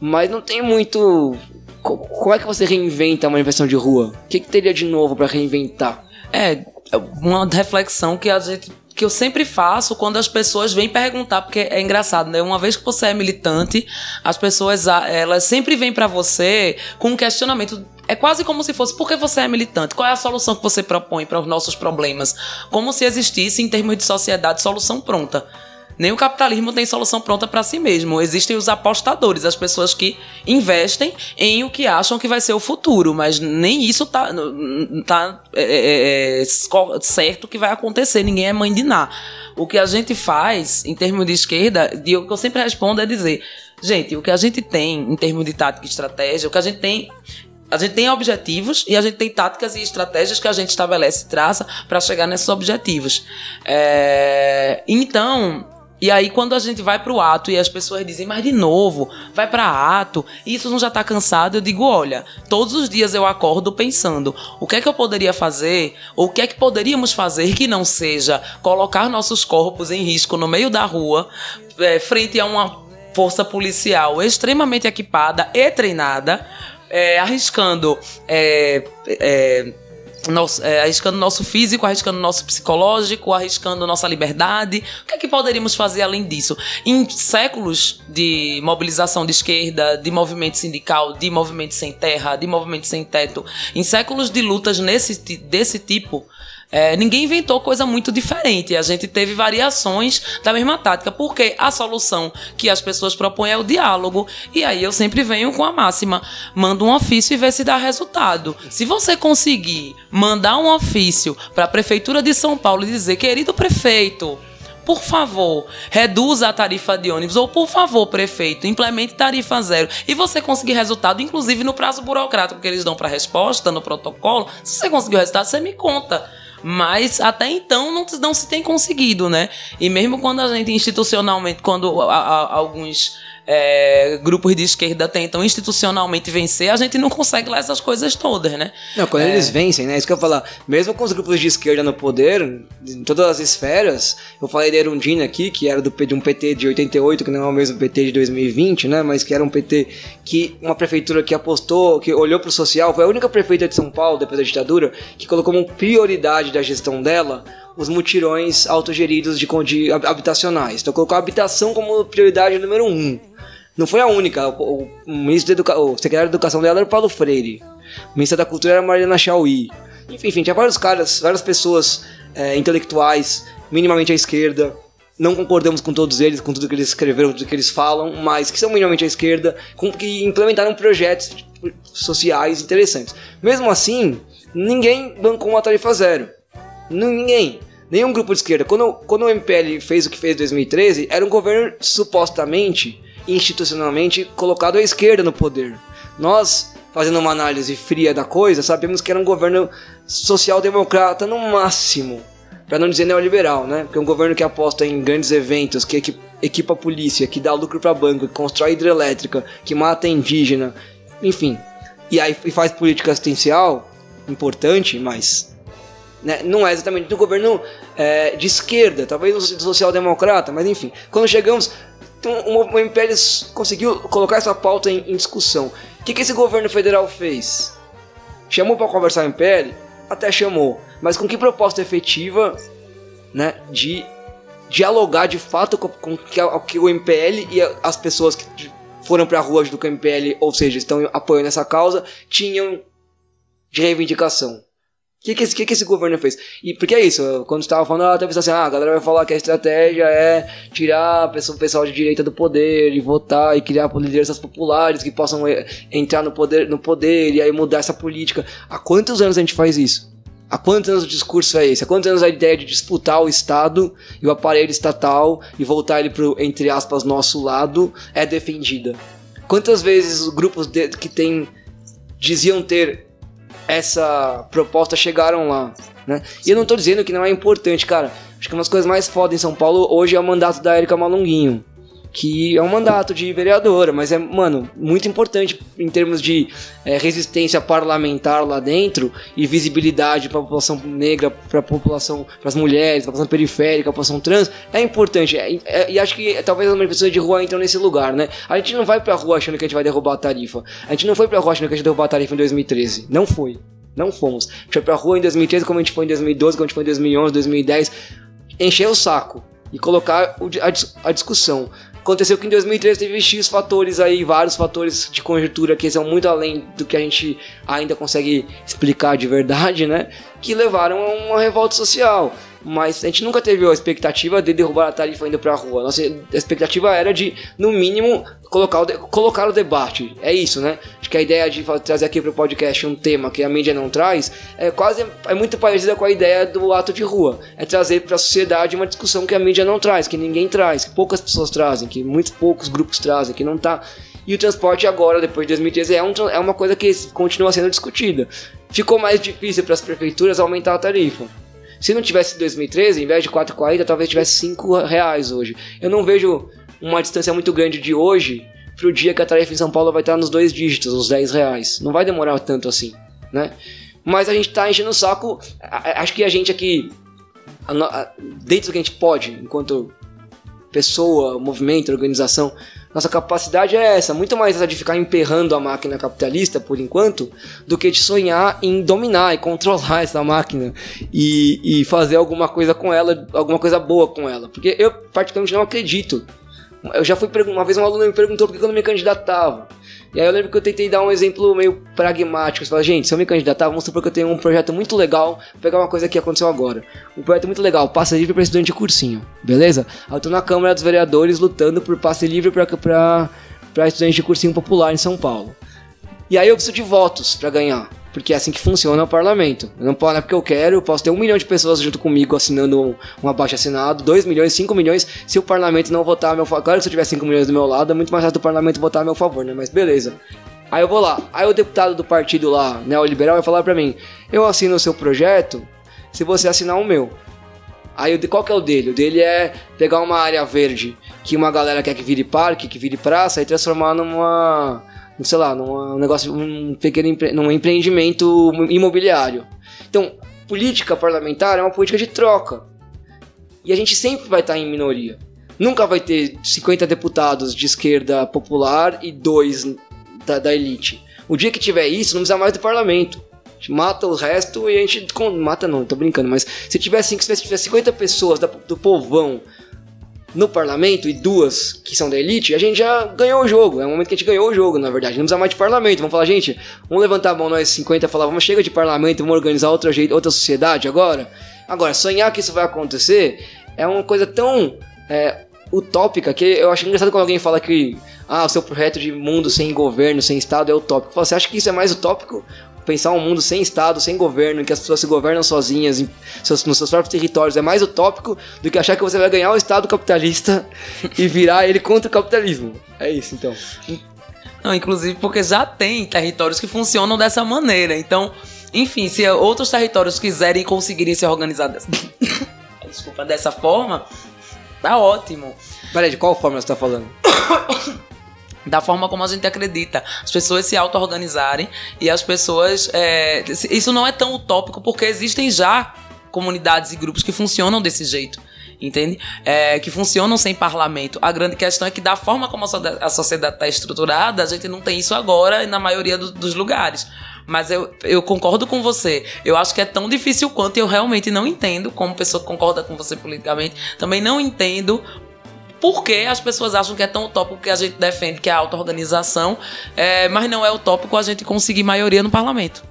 Mas não tem muito como é que você reinventa uma invenção de rua? O que, que teria de novo para reinventar? É, uma reflexão que a gente que eu sempre faço quando as pessoas vêm perguntar, porque é engraçado, né? Uma vez que você é militante, as pessoas elas sempre vêm para você com um questionamento é quase como se fosse por que você é militante? Qual é a solução que você propõe para os nossos problemas? Como se existisse, em termos de sociedade, solução pronta. Nem o capitalismo tem solução pronta para si mesmo. Existem os apostadores, as pessoas que investem em o que acham que vai ser o futuro, mas nem isso tá, tá é, é, é, certo que vai acontecer. Ninguém é mãe de nada. O que a gente faz, em termos de esquerda, e o que eu sempre respondo é dizer: gente, o que a gente tem em termos de tática e estratégia, o que a gente tem a gente tem objetivos e a gente tem táticas e estratégias que a gente estabelece e traça para chegar nesses objetivos. É... Então, e aí, quando a gente vai pro ato e as pessoas dizem, mas de novo, vai para ato, isso não já tá cansado, eu digo, olha, todos os dias eu acordo pensando, o que é que eu poderia fazer, ou o que é que poderíamos fazer que não seja colocar nossos corpos em risco no meio da rua, é, frente a uma força policial extremamente equipada e treinada, é, arriscando. É, é nosso, é, arriscando nosso físico, arriscando nosso psicológico, arriscando nossa liberdade. O que é que poderíamos fazer além disso? Em séculos de mobilização de esquerda, de movimento sindical, de movimento sem terra, de movimento sem teto, em séculos de lutas nesse, desse tipo, é, ninguém inventou coisa muito diferente. A gente teve variações da mesma tática, porque a solução que as pessoas propõem é o diálogo. E aí eu sempre venho com a máxima: manda um ofício e vê se dá resultado. Se você conseguir mandar um ofício para a Prefeitura de São Paulo e dizer, querido prefeito, por favor, reduza a tarifa de ônibus, ou por favor, prefeito, implemente tarifa zero, e você conseguir resultado, inclusive no prazo burocrático que eles dão para resposta no protocolo, se você conseguir o resultado, você me conta. Mas até então não, não se tem conseguido, né? E mesmo quando a gente institucionalmente, quando a, a, alguns é, grupos de esquerda tentam institucionalmente vencer, a gente não consegue lá essas coisas todas, né? Não, quando é... eles vencem, né? Isso que eu ia falar. Mesmo com os grupos de esquerda no poder, em todas as esferas, eu falei da Erundina aqui, que era do, de um PT de 88, que não é o mesmo PT de 2020, né? Mas que era um PT que uma prefeitura que apostou, que olhou para o social, foi a única prefeita de São Paulo, depois da ditadura, que colocou como prioridade da gestão dela os mutirões autogeridos de, de habitacionais. Então colocou a habitação como prioridade número um. Não foi a única. O, o ministro o secretário de Educação dela era o Paulo Freire. O ministro da Cultura era a Mariana Chauí. Enfim, tinha vários caras, várias pessoas é, intelectuais, minimamente à esquerda. Não concordamos com todos eles, com tudo que eles escreveram, tudo que eles falam, mas que são minimamente à esquerda, com, que implementaram projetos sociais interessantes. Mesmo assim, ninguém bancou uma tarifa zero. Ninguém. Nenhum grupo de esquerda. Quando, quando o MPL fez o que fez em 2013, era um governo supostamente institucionalmente colocado à esquerda no poder. Nós, fazendo uma análise fria da coisa, sabemos que era um governo social-democrata no máximo, para não dizer neoliberal, né? Porque é um governo que aposta em grandes eventos, que equipa a polícia, que dá lucro para banco, que constrói hidrelétrica, que mata indígena, enfim. E aí e faz política assistencial, importante, mas né, não é exatamente do governo é, de esquerda, talvez social-democrata, mas enfim. Quando chegamos, o MPL conseguiu colocar essa pauta em, em discussão. O que, que esse governo federal fez? Chamou para conversar o MPL? Até chamou. Mas com que proposta efetiva né, de dialogar de fato com, com que, que o MPL e as pessoas que foram para a rua do MPL, ou seja, estão apoiando essa causa, tinham de reivindicação? O que, que, esse, que, que esse governo fez? E porque é isso, quando estava falando, ah, assim, ah, a galera vai falar que a estratégia é tirar o pessoal de direita do poder e votar e criar lideranças populares que possam eh, entrar no poder, no poder e aí mudar essa política. Há quantos anos a gente faz isso? Há quantos anos o discurso é esse? Há quantos anos a ideia de disputar o Estado e o aparelho estatal e voltar ele para entre aspas, nosso lado é defendida? Quantas vezes os grupos de, que tem, diziam ter essa proposta chegaram lá. Né? E eu não tô dizendo que não é importante, cara. Acho que uma das coisas mais fodas em São Paulo hoje é o mandato da Erika Malunguinho que é um mandato de vereadora, mas é, mano, muito importante em termos de é, resistência parlamentar lá dentro e visibilidade para a população negra, para a população, para as mulheres, para a população periférica, a população trans, é importante. É, é, e acho que talvez as manifestações de rua entram nesse lugar, né? A gente não vai pra rua achando que a gente vai derrubar a tarifa. A gente não foi pra rua achando que a gente derrubar a tarifa em 2013. Não foi. Não fomos. A gente foi pra rua em 2013, como a gente foi em 2012, como a gente foi em 2011, 2010. Encher o saco e colocar a, a discussão. Aconteceu que em 2013 teve X fatores aí, vários fatores de conjuntura que são muito além do que a gente ainda consegue explicar de verdade, né? Que levaram a uma revolta social mas a gente nunca teve a expectativa de derrubar a tarifa indo pra rua. Nossa expectativa era de, no mínimo, colocar o, de, colocar o debate. É isso, né? Acho que a ideia de trazer aqui pro podcast um tema que a mídia não traz é quase é muito parecida com a ideia do ato de rua. É trazer para a sociedade uma discussão que a mídia não traz, que ninguém traz, que poucas pessoas trazem, que muitos poucos grupos trazem, que não tá. E o transporte agora, depois de 2013, é, um, é uma coisa que continua sendo discutida. Ficou mais difícil para as prefeituras aumentar a tarifa. Se não tivesse 2013, em vez de 4,40, talvez tivesse 5 reais hoje. Eu não vejo uma distância muito grande de hoje pro dia que a tarifa em São Paulo vai estar nos dois dígitos, uns 10 reais. Não vai demorar tanto assim, né? Mas a gente tá enchendo o saco. Acho que a gente aqui, dentro do que a gente pode, enquanto pessoa, movimento, organização, nossa capacidade é essa, muito mais essa de ficar emperrando a máquina capitalista por enquanto, do que de sonhar em dominar e controlar essa máquina e, e fazer alguma coisa com ela, alguma coisa boa com ela. Porque eu, particularmente, não acredito. Eu já fui uma vez um aluno me perguntou por que eu não me candidatava. E aí eu lembro que eu tentei dar um exemplo meio pragmático. Você fala, gente, se eu me candidatar, vamos supor que eu tenho um projeto muito legal. Vou pegar uma coisa que aconteceu agora. Um projeto muito legal, passe livre para estudante de cursinho, beleza? Aí eu tô na Câmara dos Vereadores lutando por passe livre para estudante de cursinho popular em São Paulo. E aí eu preciso de votos para ganhar porque é assim que funciona o parlamento. Não posso, é porque eu quero, eu posso ter um milhão de pessoas junto comigo assinando um, um abaixo assinado, dois milhões, cinco milhões, se o parlamento não votar a meu favor. Claro que se eu tiver cinco milhões do meu lado, é muito mais fácil do parlamento votar a meu favor, né? Mas beleza. Aí eu vou lá. Aí o deputado do partido lá, neoliberal, vai falar pra mim: eu assino o seu projeto se você assinar o meu. Aí qual que é o dele? O dele é pegar uma área verde que uma galera quer que vire parque, que vire praça e transformar numa sei lá, num negócio, um pequeno empre, num empreendimento imobiliário. Então, política parlamentar é uma política de troca. E a gente sempre vai estar em minoria. Nunca vai ter 50 deputados de esquerda popular e dois da, da elite. O dia que tiver isso, não precisa mais do parlamento. A gente mata o resto e a gente. Mata não, tô brincando, mas se tiver, se tiver 50 pessoas da, do povão no parlamento e duas que são da elite, a gente já ganhou o jogo. É o momento que a gente ganhou o jogo, na verdade. Não precisa mais de parlamento. Vamos falar, gente, vamos levantar a mão nós 50 e falar, vamos chega de parlamento, vamos organizar outra, jeito, outra sociedade agora. Agora, sonhar que isso vai acontecer é uma coisa tão é, utópica que eu acho engraçado quando alguém fala que ah, o seu projeto de mundo sem governo, sem Estado é utópico. Você acha que isso é mais utópico? Pensar um mundo sem Estado, sem governo, em que as pessoas se governam sozinhas em seus, nos seus próprios territórios é mais utópico do que achar que você vai ganhar o Estado capitalista e virar ele contra o capitalismo. É isso, então. Não, inclusive porque já tem territórios que funcionam dessa maneira. Então, enfim, se outros territórios quiserem e conseguirem se organizar dessa, Desculpa, dessa forma, tá ótimo. Peraí, de qual forma você tá falando? da forma como a gente acredita. As pessoas se auto-organizarem e as pessoas. É, isso não é tão utópico porque existem já comunidades e grupos que funcionam desse jeito. Entende? É, que funcionam sem parlamento. A grande questão é que, da forma como a sociedade está estruturada, a gente não tem isso agora na maioria do, dos lugares. Mas eu, eu concordo com você. Eu acho que é tão difícil quanto eu realmente não entendo, como pessoa que concorda com você politicamente, também não entendo por que as pessoas acham que é tão utópico que a gente defende, que é a auto-organização, é, mas não é utópico a gente conseguir maioria no parlamento.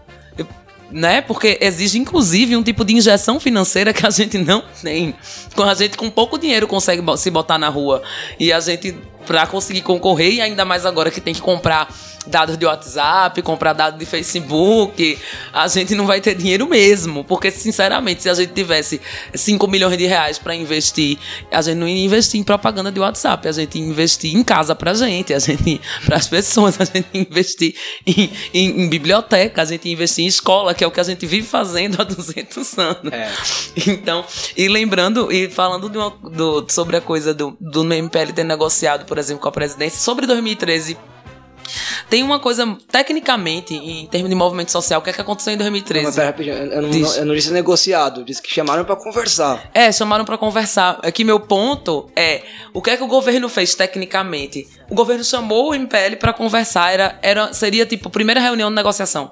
né? Porque exige, inclusive, um tipo de injeção financeira que a gente não tem. Com a gente com pouco dinheiro consegue se botar na rua. E a gente, para conseguir concorrer, e ainda mais agora que tem que comprar dados de WhatsApp, comprar dados de Facebook, a gente não vai ter dinheiro mesmo. Porque, sinceramente, se a gente tivesse 5 milhões de reais para investir, a gente não ia investir em propaganda de WhatsApp, a gente ia investir em casa pra gente, a gente para as pessoas, a gente ia investir em, em, em, biblioteca, a gente ia investir em escola, que é o que a gente vive fazendo há 200 anos. É. Então, e lembrando, e falando uma, do, sobre a coisa do, do MPL ter negociado, por exemplo, com a presidência, sobre 2013 tem uma coisa, tecnicamente, em termos de movimento social, o que, é que aconteceu em 2013? Não, pera, eu, não, eu não disse negociado, disse que chamaram para conversar. É, chamaram para conversar. É que meu ponto é, o que é que o governo fez tecnicamente? O governo chamou o MPL para conversar, era, era, seria tipo, primeira reunião de negociação.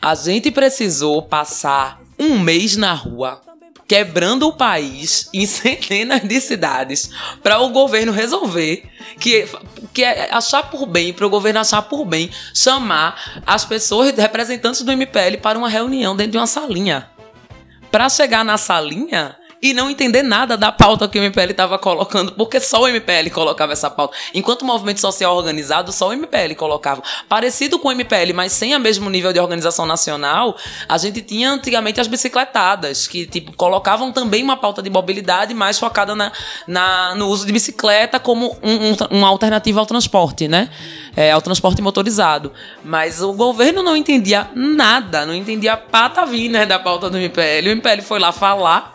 A gente precisou passar um mês na rua quebrando o país em centenas de cidades para o governo resolver que, que é achar por bem, para o governo achar por bem chamar as pessoas representantes do MPL para uma reunião dentro de uma salinha. Para chegar na salinha, e não entender nada da pauta que o MPL estava colocando, porque só o MPL colocava essa pauta. Enquanto o movimento social organizado, só o MPL colocava. Parecido com o MPL, mas sem o mesmo nível de organização nacional, a gente tinha antigamente as bicicletadas, que tipo, colocavam também uma pauta de mobilidade mais focada na, na no uso de bicicleta como um, um, uma alternativa ao transporte, né? É, ao transporte motorizado. Mas o governo não entendia nada, não entendia a patavina da pauta do MPL. O MPL foi lá falar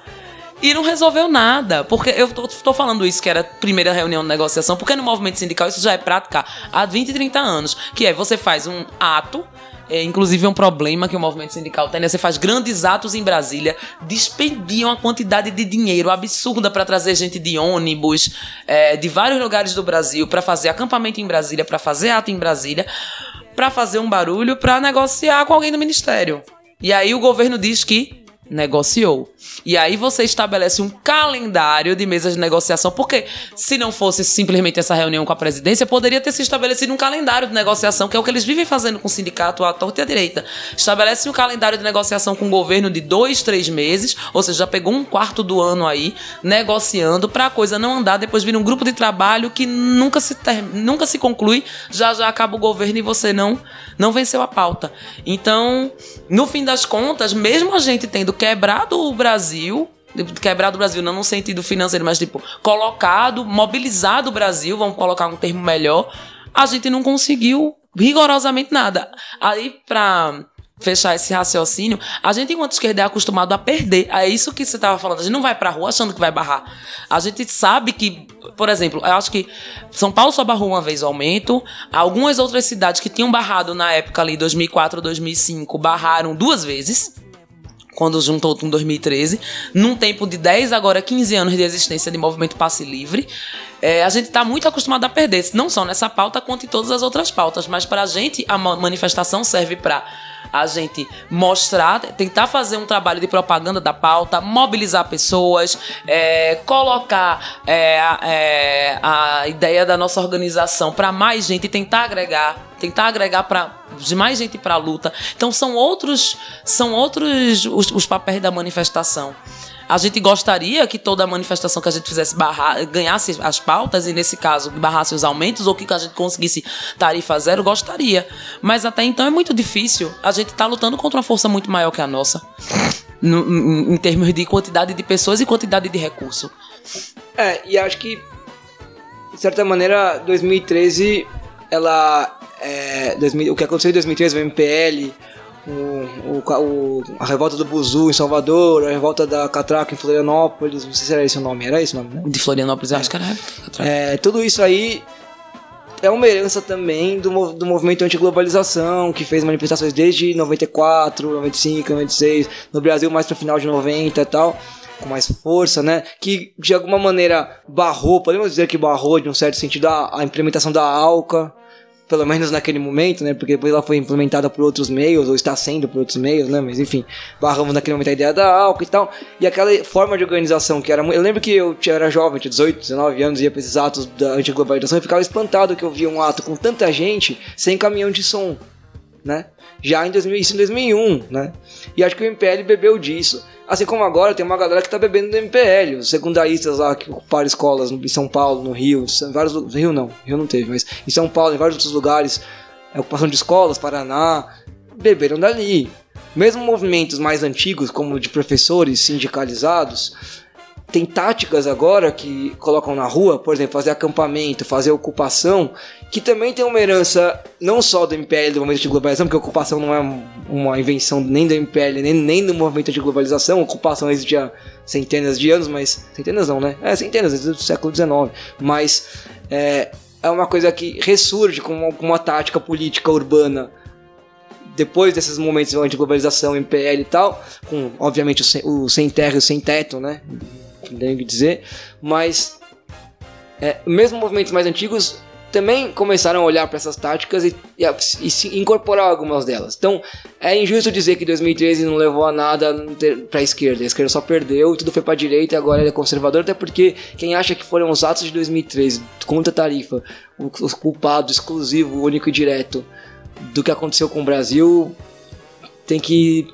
e não resolveu nada. Porque eu tô, tô, falando isso, que era a primeira reunião de negociação, porque no movimento sindical isso já é prática há 20, 30 anos. Que é você faz um ato. É, inclusive é um problema que o movimento sindical tem, né? Você faz grandes atos em Brasília, despendiam uma quantidade de dinheiro absurda para trazer gente de ônibus, é, de vários lugares do Brasil, para fazer acampamento em Brasília, para fazer ato em Brasília, para fazer um barulho, para negociar com alguém do ministério. E aí o governo diz que negociou. E aí você estabelece um calendário de mesas de negociação, porque se não fosse simplesmente essa reunião com a presidência, poderia ter se estabelecido um calendário de negociação, que é o que eles vivem fazendo com o sindicato à torta e à direita. Estabelece um calendário de negociação com o governo de dois, três meses, ou seja, já pegou um quarto do ano aí, negociando para a coisa não andar, depois vir um grupo de trabalho que nunca se, nunca se conclui, já já acaba o governo e você não, não venceu a pauta. Então, no fim das contas, mesmo a gente tendo quebrado o Brasil, quebrado o Brasil não no sentido financeiro, mas tipo, colocado, mobilizado o Brasil, vamos colocar um termo melhor, a gente não conseguiu rigorosamente nada. Aí, pra fechar esse raciocínio, a gente, enquanto esquerda, é acostumado a perder. É isso que você estava falando. A gente não vai pra rua achando que vai barrar. A gente sabe que, por exemplo, eu acho que São Paulo só barrou uma vez o aumento. Algumas outras cidades que tinham barrado na época ali, 2004, 2005, barraram duas vezes quando juntou com 2013, num tempo de 10, agora 15 anos de existência de movimento passe livre. É, a gente está muito acostumado a perder, não só nessa pauta, quanto em todas as outras pautas, mas para a gente a manifestação serve para a gente mostrar, tentar fazer um trabalho de propaganda da pauta, mobilizar pessoas, é, colocar é, é, a ideia da nossa organização para mais gente, tentar agregar, tentar agregar para de mais gente para a luta. Então são outros, são outros os, os papéis da manifestação. A gente gostaria que toda manifestação que a gente fizesse barrar, ganhasse as pautas, e nesse caso, barrasse os aumentos, ou que a gente conseguisse tarifa zero, gostaria. Mas até então é muito difícil. A gente está lutando contra uma força muito maior que a nossa. No, em, em termos de quantidade de pessoas e quantidade de recurso. É, e acho que, de certa maneira, 2013, ela. É, 2000, o que aconteceu em 2013, o MPL, o, o, a revolta do Buzu em Salvador, a revolta da Catraca em Florianópolis, não sei se era esse o nome, era esse o nome, né? De Florianópolis, é. acho que era é, Tudo isso aí é uma herança também do, do movimento anti-globalização, que fez manifestações desde 94, 95, 96, no Brasil mais para final de 90 e tal, com mais força, né? Que de alguma maneira barrou, podemos dizer que barrou, de um certo sentido, a, a implementação da ALCA, pelo menos naquele momento, né? Porque depois ela foi implementada por outros meios, ou está sendo por outros meios, né? Mas enfim, barramos naquele momento a ideia da álcool e tal. E aquela forma de organização que era. Eu lembro que eu era jovem, tinha 18, 19 anos, ia para esses atos da antiglobalização e ficava espantado que eu via um ato com tanta gente sem caminhão de som, né? Já em 2000, isso em 2001, né? E acho que o MPL bebeu disso. Assim como agora tem uma galera que tá bebendo do MPL, os secundaristas lá que ocuparam escolas em São Paulo, no Rio, em vários Rio não, Rio não teve, mas em São Paulo, em vários outros lugares, a ocupação de escolas, Paraná, beberam dali. Mesmo movimentos mais antigos, como de professores sindicalizados, tem táticas agora que colocam na rua, por exemplo, fazer acampamento, fazer ocupação, que também tem uma herança não só do MPL do movimento de globalização, porque ocupação não é uma invenção nem do MPL, nem, nem do movimento de globalização, ocupação existe há centenas de anos, mas. Centenas não, né? É, centenas, desde o século XIX. Mas é, é uma coisa que ressurge com uma, uma tática política urbana depois desses momentos de globalização, MPL e tal, com obviamente o sem, o sem terra e o sem teto, né? Tenho que dizer, mas é, mesmo movimentos mais antigos também começaram a olhar para essas táticas e, e, e, se incorporar algumas delas. Então, é injusto dizer que 2013 não levou a nada para a esquerda. A esquerda só perdeu, tudo foi para a direita e agora ele é conservador, até porque quem acha que foram os atos de 2013 contra a tarifa, os culpados exclusivo, único e direto do que aconteceu com o Brasil, tem que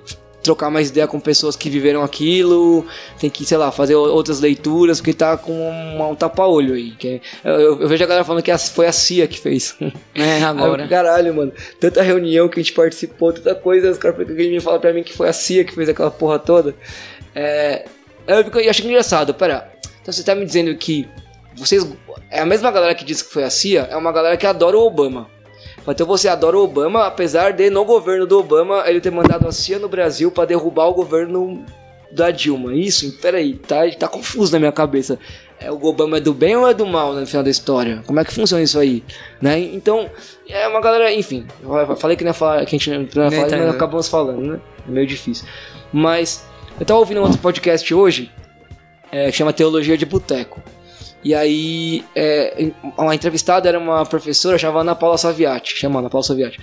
trocar mais ideia com pessoas que viveram aquilo, tem que, sei lá, fazer outras leituras, porque tá com um, um tapa-olho aí. Que é, eu, eu, vejo a galera falando que foi a CIA que fez. É, agora. Aí, caralho, mano. Tanta reunião que a gente participou, tanta coisa, os caras me falam pra mim que foi a CIA que fez aquela porra toda. É, eu, eu acho engraçado, pera. Então você tá me dizendo que vocês. É a mesma galera que disse que foi a CIA, é uma galera que adora o Obama. Então você adora o Obama, apesar de no governo do Obama ele ter mandado a CIA no Brasil para derrubar o governo da Dilma. Isso? Peraí, tá, tá confuso na minha cabeça. É, o Obama é do bem ou é do mal no final da história? Como é que funciona isso aí? Né? Então, é uma galera, enfim, eu falei que não ia falar, que a gente não ia falar, mas acabamos falando, né? É meio difícil. Mas, eu tava ouvindo um outro podcast hoje, é, que chama Teologia de Boteco. E aí, é, uma entrevistada era uma professora, chamava Ana Paula Saviati, chama Ana Paula Saviati.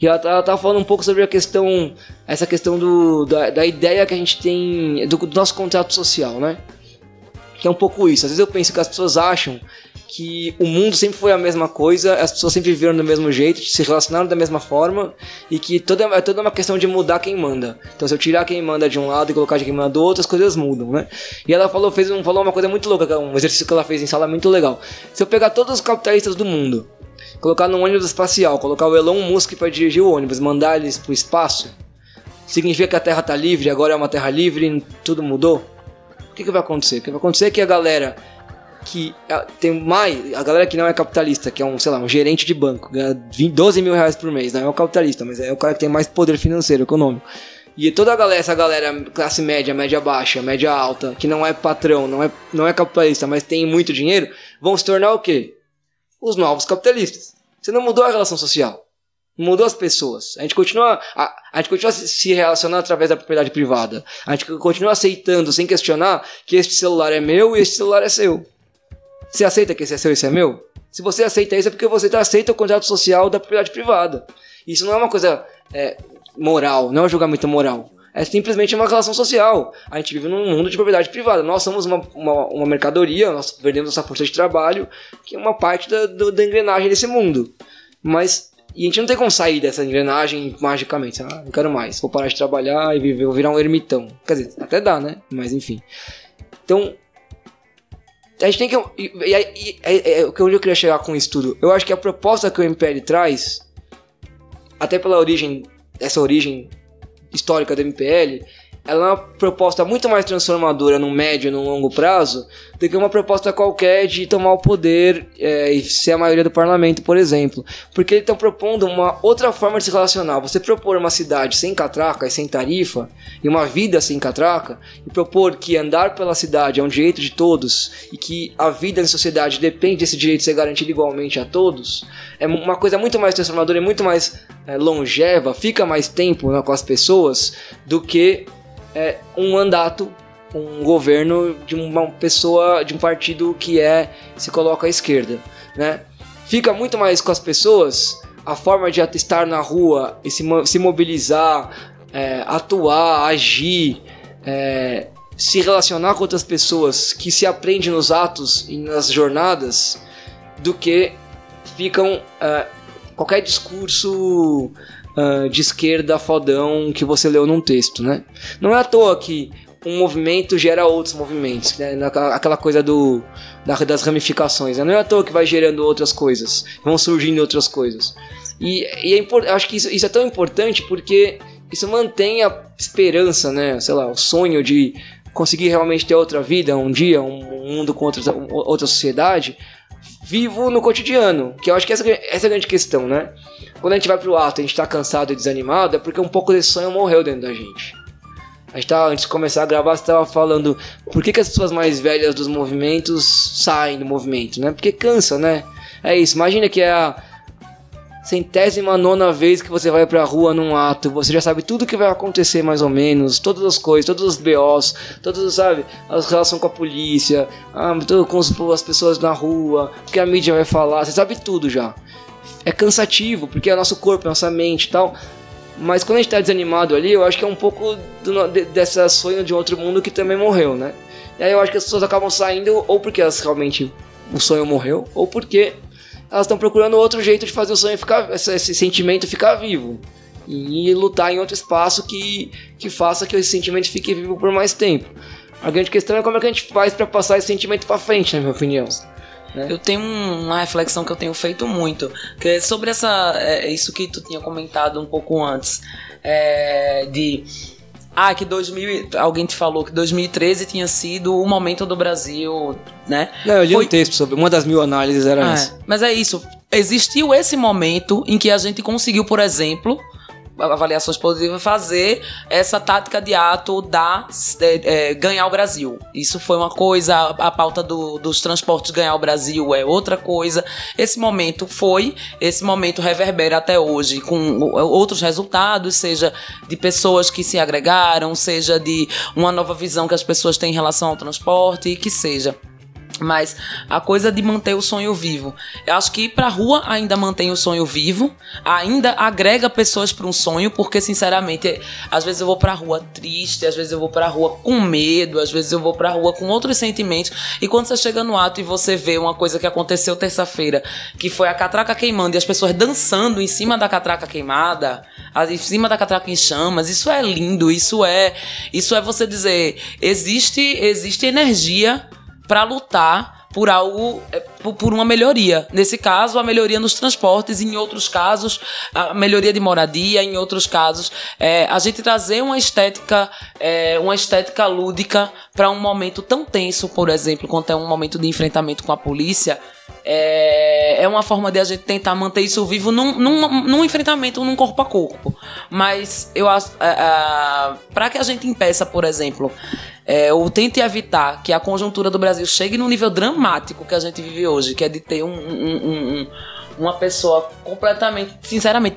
E ela, tava falando um pouco sobre a questão, essa questão do, da, da ideia que a gente tem do, do nosso contrato social, né? Que é um pouco isso. Às vezes eu penso que as pessoas acham que o mundo sempre foi a mesma coisa, as pessoas sempre viveram do mesmo jeito, se relacionaram da mesma forma, e que toda, é toda uma questão de mudar quem manda. Então, se eu tirar quem manda de um lado e colocar de quem manda do outro, as coisas mudam, né? E ela falou, fez, falou uma coisa muito louca, é um exercício que ela fez em sala muito legal. Se eu pegar todos os capitalistas do mundo, colocar num ônibus espacial, colocar o Elon Musk para dirigir o ônibus, mandar eles pro espaço, significa que a Terra tá livre, agora é uma Terra livre, tudo mudou? O que, que vai acontecer? O que vai acontecer é que a galera que é, tem mais. A galera que não é capitalista, que é um, sei lá, um gerente de banco, ganha 20, 12 mil reais por mês, não é o capitalista, mas é o cara que tem mais poder financeiro, econômico. E toda a galera, essa galera, classe média, média baixa, média alta, que não é patrão, não é, não é capitalista, mas tem muito dinheiro, vão se tornar o quê? Os novos capitalistas. Você não mudou a relação social. Mudou as pessoas. A gente continua a, a gente continua se relacionando através da propriedade privada. A gente continua aceitando, sem questionar, que este celular é meu e este celular é seu. Você aceita que esse é seu e esse é meu? Se você aceita isso é porque você tá aceita o contrato social da propriedade privada. Isso não é uma coisa é, moral, não é um julgamento moral. É simplesmente uma relação social. A gente vive num mundo de propriedade privada. Nós somos uma, uma, uma mercadoria, nós vendemos nossa força de trabalho, que é uma parte da, do, da engrenagem desse mundo. Mas e a gente não tem como sair dessa engrenagem magicamente. Ah, não quero mais, vou parar de trabalhar e viver, vou virar um ermitão. Quer dizer, até dá, né? Mas enfim. Então, a gente tem que. E, e, e, é, é, onde eu queria chegar com isso tudo? Eu acho que a proposta que o MPL traz, até pela origem, essa origem histórica do MPL, ela é uma proposta muito mais transformadora no médio e no longo prazo do que uma proposta qualquer de tomar o poder é, e ser a maioria do parlamento, por exemplo. Porque eles estão propondo uma outra forma de se relacionar. Você propor uma cidade sem catraca e sem tarifa, e uma vida sem catraca, e propor que andar pela cidade é um direito de todos, e que a vida na sociedade depende desse direito ser garantido igualmente a todos, é uma coisa muito mais transformadora e muito mais é, longeva, fica mais tempo né, com as pessoas, do que é, um mandato, um governo de uma pessoa, de um partido que é se coloca à esquerda, né? Fica muito mais com as pessoas a forma de estar na rua e se, se mobilizar, é, atuar, agir, é, se relacionar com outras pessoas que se aprende nos atos e nas jornadas do que ficam é, qualquer discurso uh, de esquerda fodão que você leu num texto, né? Não é à toa que um movimento gera outros movimentos, né? aquela coisa do das ramificações. Né? Não é à toa que vai gerando outras coisas, vão surgindo outras coisas. E, e é acho que isso, isso é tão importante porque isso mantém a esperança, né? Sei lá, o sonho de conseguir realmente ter outra vida, um dia, um mundo com outra, outra sociedade, vivo no cotidiano. Que eu acho que essa, essa é a grande questão, né? Quando a gente vai pro ato a gente tá cansado e desanimado, é porque um pouco desse sonho morreu dentro da gente. A gente tava, antes de começar a gravar, você tava falando por que, que as pessoas mais velhas dos movimentos saem do movimento, né? Porque cansa, né? É isso, imagina que é a centésima nona vez que você vai pra rua num ato, você já sabe tudo que vai acontecer mais ou menos, todas as coisas, todos os BOs, todos, sabe, as relações com a polícia, ah, com as pessoas na rua, o que a mídia vai falar, você sabe tudo já. É cansativo, porque é nosso corpo, é nossa mente e tal. Mas quando a gente tá desanimado ali, eu acho que é um pouco do, de, dessa sonho de outro mundo que também morreu, né? E aí eu acho que as pessoas acabam saindo ou porque elas realmente o sonho morreu, ou porque elas estão procurando outro jeito de fazer o sonho ficar, esse sentimento ficar vivo. E lutar em outro espaço que, que faça que esse sentimento fique vivo por mais tempo. A grande questão é como é que a gente faz para passar esse sentimento para frente, na minha opinião. Né? Eu tenho uma reflexão que eu tenho feito muito, que é sobre essa, é, isso que tu tinha comentado um pouco antes, é, de ah, que 2000, alguém te falou que 2013 tinha sido o momento do Brasil, né? Não, eu li Foi... um texto sobre uma das mil análises era é, essa. Mas é isso. Existiu esse momento em que a gente conseguiu, por exemplo, avaliações positivas, fazer essa tática de ato da é, é, ganhar o Brasil. Isso foi uma coisa, a, pauta do, dos transportes ganhar o Brasil é outra coisa. Esse momento foi, esse momento reverbera até hoje com outros resultados, seja de pessoas que se agregaram, seja de uma nova visão que as pessoas têm em relação ao transporte, que seja. Mas a coisa de manter o sonho vivo. Eu acho que ir pra rua ainda mantém o sonho vivo, ainda agrega pessoas para um sonho, porque sinceramente, às vezes eu vou pra rua triste, às vezes eu vou pra rua com medo, às vezes eu vou pra rua com outros sentimentos. E quando você chega no ato e você vê uma coisa que aconteceu terça-feira, que foi a catraca queimando e as pessoas dançando em cima da catraca queimada, em cima da catraca em chamas, isso é lindo, isso é, isso é você dizer, existe, existe energia para lutar por algo, é, por uma melhoria. Nesse caso, a melhoria nos transportes, em outros casos, a melhoria de moradia, em outros casos, é, a gente trazer uma estética, é, uma estética lúdica para um momento tão tenso, por exemplo, quanto é um momento de enfrentamento com a polícia, é, é uma forma de a gente tentar manter isso vivo num, num, num enfrentamento num corpo a corpo. Mas eu acho. É, é, para que a gente impeça, por exemplo, é, ou tente evitar que a conjuntura do Brasil chegue no nível dramático que a gente vive hoje, que é de ter um, um, um, uma pessoa completamente, sinceramente,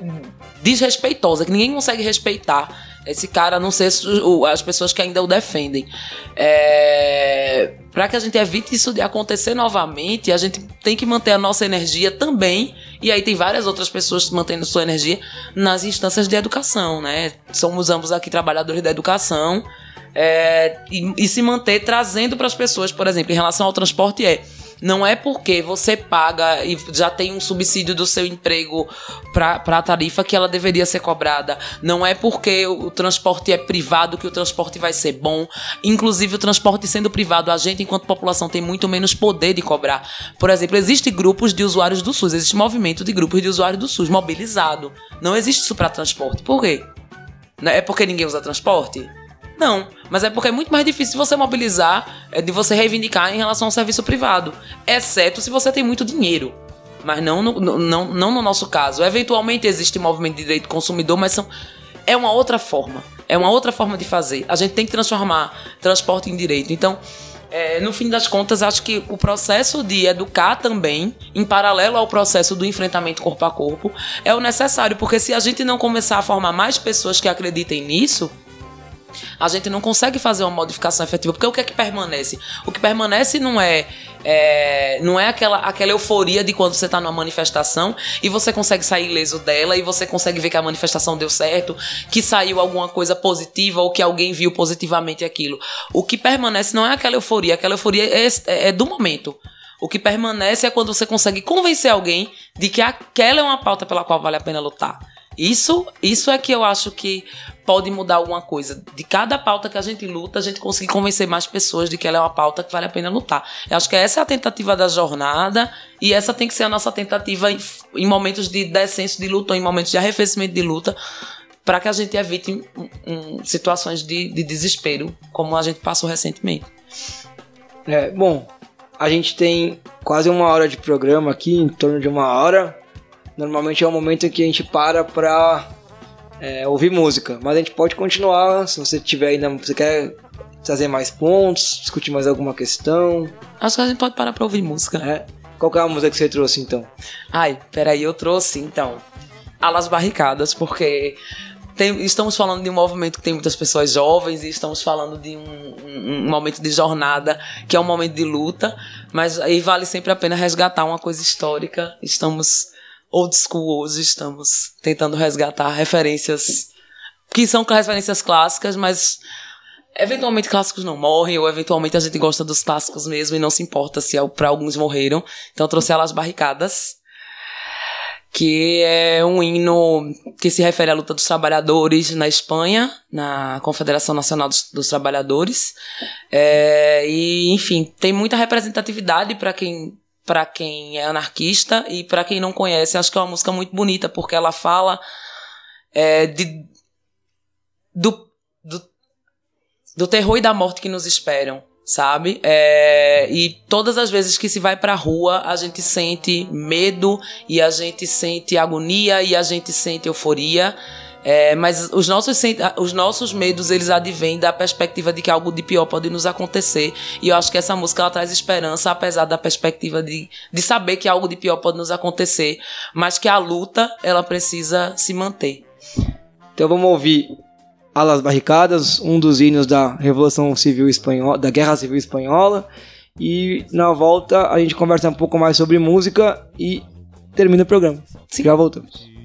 desrespeitosa, que ninguém consegue respeitar esse cara, não sei se as pessoas que ainda o defendem. É, para que a gente evite isso de acontecer novamente, a gente tem que manter a nossa energia também. E aí tem várias outras pessoas mantendo sua energia nas instâncias de educação, né? Somos ambos aqui trabalhadores da educação. É, e, e se manter trazendo para as pessoas, por exemplo, em relação ao transporte é não é porque você paga e já tem um subsídio do seu emprego para a tarifa que ela deveria ser cobrada. Não é porque o transporte é privado que o transporte vai ser bom. Inclusive, o transporte sendo privado, a gente, enquanto população, tem muito menos poder de cobrar. Por exemplo, existem grupos de usuários do SUS, existe movimento de grupos de usuários do SUS mobilizado. Não existe isso para transporte. Por quê? É porque ninguém usa transporte? Não, mas é porque é muito mais difícil você mobilizar, é, de você reivindicar em relação ao serviço privado, exceto se você tem muito dinheiro. Mas não no, não, não no nosso caso. Eventualmente existe movimento de direito do consumidor, mas são, é uma outra forma. É uma outra forma de fazer. A gente tem que transformar transporte em direito. Então, é, no fim das contas, acho que o processo de educar também, em paralelo ao processo do enfrentamento corpo a corpo, é o necessário, porque se a gente não começar a formar mais pessoas que acreditem nisso, a gente não consegue fazer uma modificação efetiva, porque o que é que permanece? O que permanece não é, é não é aquela, aquela euforia de quando você está numa manifestação e você consegue sair ileso dela e você consegue ver que a manifestação deu certo, que saiu alguma coisa positiva ou que alguém viu positivamente aquilo. O que permanece não é aquela euforia, aquela euforia é, é, é do momento. O que permanece é quando você consegue convencer alguém de que aquela é uma pauta pela qual vale a pena lutar. Isso, isso é que eu acho que pode mudar alguma coisa. De cada pauta que a gente luta, a gente conseguir convencer mais pessoas de que ela é uma pauta que vale a pena lutar. Eu acho que essa é a tentativa da jornada e essa tem que ser a nossa tentativa em, em momentos de descenso de luta, ou em momentos de arrefecimento de luta, para que a gente evite um, situações de, de desespero, como a gente passou recentemente. É, bom, a gente tem quase uma hora de programa aqui, em torno de uma hora. Normalmente é o momento em que a gente para para é, ouvir música. Mas a gente pode continuar, se você tiver ainda. Você quer trazer mais pontos, discutir mais alguma questão. Acho que a gente pode parar pra ouvir música. É. Qual é a música que você trouxe então? Ai, peraí, eu trouxe então. Alas Barricadas, porque tem, estamos falando de um movimento que tem muitas pessoas jovens e estamos falando de um, um, um, momento de jornada que é um momento de luta, mas aí vale sempre a pena resgatar uma coisa histórica. Estamos old school hoje, estamos tentando resgatar referências que são referências clássicas, mas eventualmente clássicos não morrem, ou eventualmente a gente gosta dos clássicos mesmo e não se importa se para alguns morreram. Então eu trouxe elas barricadas, que é um hino que se refere à luta dos trabalhadores na Espanha, na Confederação Nacional dos, dos Trabalhadores. É, e, enfim, tem muita representatividade para quem para quem é anarquista e para quem não conhece, acho que é uma música muito bonita porque ela fala é, de, do, do, do terror e da morte que nos esperam, sabe? É, e todas as vezes que se vai pra rua, a gente sente medo e a gente sente agonia e a gente sente euforia. É, mas os nossos, os nossos medos, eles advêm da perspectiva de que algo de pior pode nos acontecer. E eu acho que essa música ela traz esperança, apesar da perspectiva de, de saber que algo de pior pode nos acontecer, mas que a luta, ela precisa se manter. Então vamos ouvir Alas Barricadas, um dos hinos da Revolução Civil Espanhola, da Guerra Civil Espanhola. E na volta a gente conversa um pouco mais sobre música e termina o programa. Sim. Já voltamos.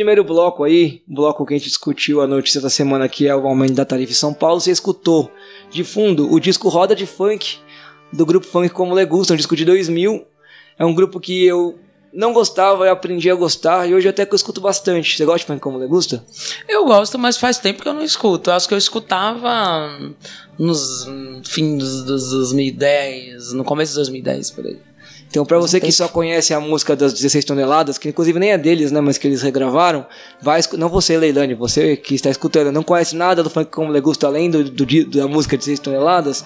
Primeiro bloco aí, bloco que a gente discutiu a notícia da semana que é o aumento da tarifa em São Paulo, você escutou de fundo o disco Roda de Funk do grupo Funk Como Legusta, um disco de 2000. É um grupo que eu não gostava, eu aprendi a gostar e hoje até que eu escuto bastante. Você gosta de Funk Como Legusta? Eu gosto, mas faz tempo que eu não escuto. Eu acho que eu escutava nos fins dos 2010, no começo de 2010, por aí. Então, para você que só conhece a música das 16 toneladas, que inclusive nem é deles, né, mas que eles regravaram, vai, não você, Leilani, você que está escutando, não conhece nada do funk como Legusta além do, do, da música de 16 toneladas,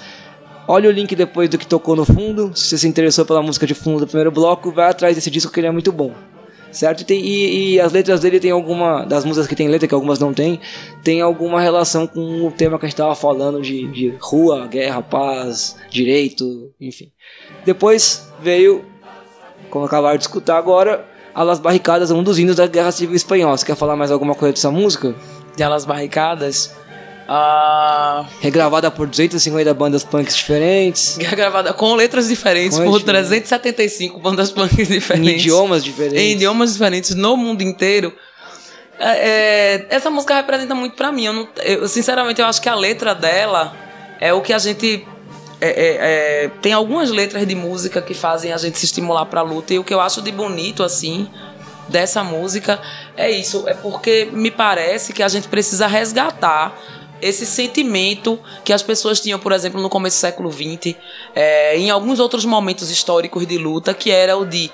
olha o link depois do que tocou no fundo. Se você se interessou pela música de fundo do primeiro bloco, vai atrás desse disco que ele é muito bom certo? E, tem, e, e, as letras dele tem alguma, das músicas que tem letra, que algumas não tem, tem alguma relação com o tema que a gente estava falando de, de rua, guerra, paz, direito, enfim. Depois veio, como acabaram de escutar agora, Alas Barricadas, um dos hinos da Guerra Civil Espanhola. Você quer falar mais alguma coisa dessa música? De Alas Barricadas? Uh... Regravada por 250 bandas punks diferentes. Regravada com letras diferentes com por 375 bandas punks diferentes. Em idiomas diferentes. Em idiomas diferentes no mundo inteiro. É, é, essa música representa muito para mim. Eu, não, eu, sinceramente, eu acho que a letra dela é o que a gente. É, é, é tem algumas letras de música que fazem a gente se estimular pra luta. E o que eu acho de bonito, assim, dessa música é isso. É porque me parece que a gente precisa resgatar esse sentimento que as pessoas tinham, por exemplo, no começo do século XX, é, em alguns outros momentos históricos de luta, que era o de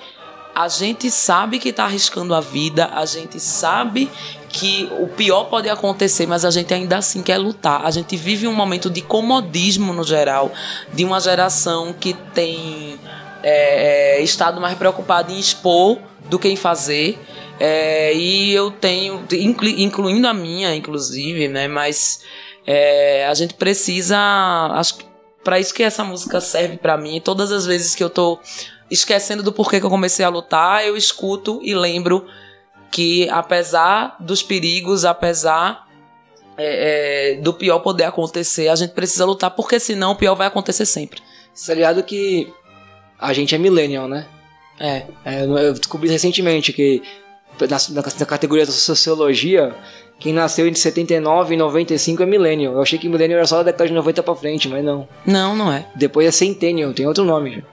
a gente sabe que está arriscando a vida, a gente sabe que o pior pode acontecer, mas a gente ainda assim quer lutar. A gente vive um momento de comodismo no geral, de uma geração que tem é, estado mais preocupado em expor do que em fazer. É, e eu tenho, incluindo a minha, inclusive, né? Mas é, a gente precisa. Acho que para isso que essa música serve para mim. Todas as vezes que eu tô esquecendo do porquê que eu comecei a lutar, eu escuto e lembro que apesar dos perigos, apesar é, é, do pior poder acontecer, a gente precisa lutar, porque senão o pior vai acontecer sempre. Você tá ligado que a gente é millennial, né? É. é eu descobri recentemente que na, na, categoria da sociologia, quem nasceu entre 79 e 95 é millennial. Eu achei que millennial era só da década de 90 pra frente, mas não. Não, não é. Depois é centennial, tem outro nome.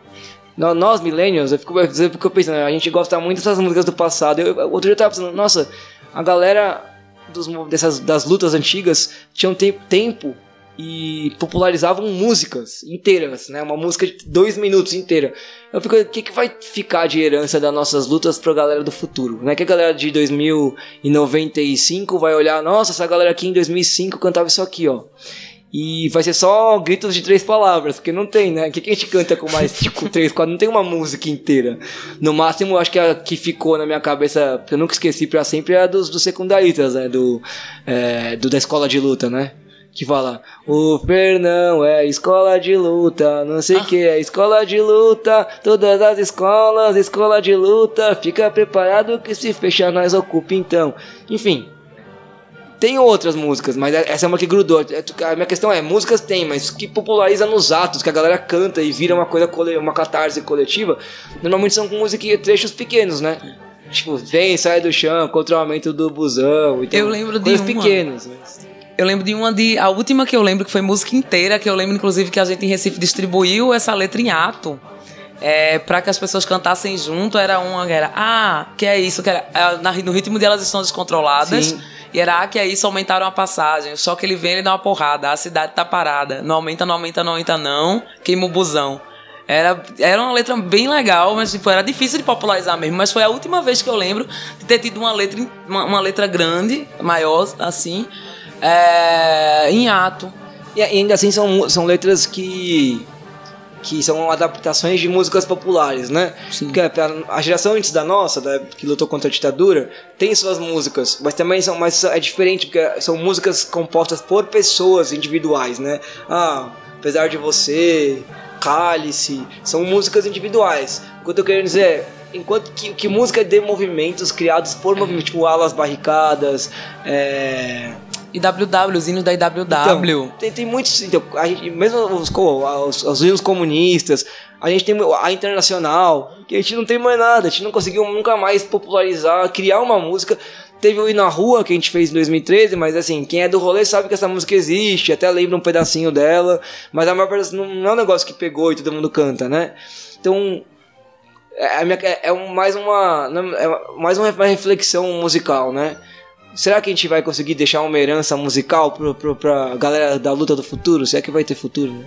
Nós, millennials, eu fico, eu fico pensando, a gente gosta muito dessas músicas do passado. Eu, outro dia eu tava pensando, nossa, a galera dos, dessas, das lutas antigas tinham tempo e popularizavam músicas inteiras, né? Uma música de dois minutos inteira. Eu fico, o que, que vai ficar de herança das nossas lutas pra galera do futuro? Não é que a galera de 2095 vai olhar, nossa, essa galera aqui em 2005 cantava isso aqui, ó. E vai ser só gritos de três palavras, porque não tem, né? O que, que a gente canta com mais tipo, três, quatro? Não tem uma música inteira. No máximo, acho que a que ficou na minha cabeça, que eu nunca esqueci pra sempre, é a dos, dos secundaristas, né? Do, é, do da escola de luta, né? Que fala: O Fernão é escola de luta, não sei o ah. que é escola de luta, todas as escolas, escola de luta, fica preparado que se fechar nós ocupa então. Enfim, tem outras músicas, mas é, essa é uma que grudou. É, a minha questão é, músicas tem, mas que populariza nos atos, que a galera canta e vira uma coisa, uma catarse coletiva, normalmente são com música trechos pequenos, né? Tipo, vem, sai do chão, contra o aumento do busão. Então, Eu lembro de uma. pequenas, mas... Eu lembro de uma de. A última que eu lembro, que foi música inteira, que eu lembro, inclusive, que a gente em Recife distribuiu essa letra em ato. É, para que as pessoas cantassem junto, era uma que era Ah, que é isso, que era, é, no ritmo de elas estão descontroladas. Sim. E era ah, que é isso, aumentaram a passagem. Só que ele vem e dá uma porrada. A cidade tá parada. Não aumenta, não aumenta, não aumenta, não. Queima o busão. Era, era uma letra bem legal, mas tipo, era difícil de popularizar mesmo. Mas foi a última vez que eu lembro de ter tido uma letra, uma, uma letra grande, maior, assim, é, em ato. E ainda assim são, são letras que que são adaptações de músicas populares, né? Sim. Porque a geração antes da nossa, da, que lutou contra a ditadura, tem suas músicas, mas também são, mas é diferente porque são músicas compostas por pessoas individuais, né? Ah, apesar de você, Cálice, são músicas individuais. O que eu tô querendo dizer é, enquanto que, que música de movimentos criados por movimentos, tipo alas barricadas, é IWW, os hinos da IWW. Então, tem, tem muitos. Então, gente, mesmo os, os, os hinos comunistas, a gente tem a internacional, que a gente não tem mais nada, a gente não conseguiu nunca mais popularizar, criar uma música. teve o Ir na Rua, que a gente fez em 2013, mas assim, quem é do rolê sabe que essa música existe, até lembra um pedacinho dela, mas a maior parte não é um negócio que pegou e todo mundo canta, né? Então, é, é, é mais uma é mais uma reflexão musical, né? Será que a gente vai conseguir deixar uma herança musical pro, pro, pra galera da luta do futuro? Será que vai ter futuro, né?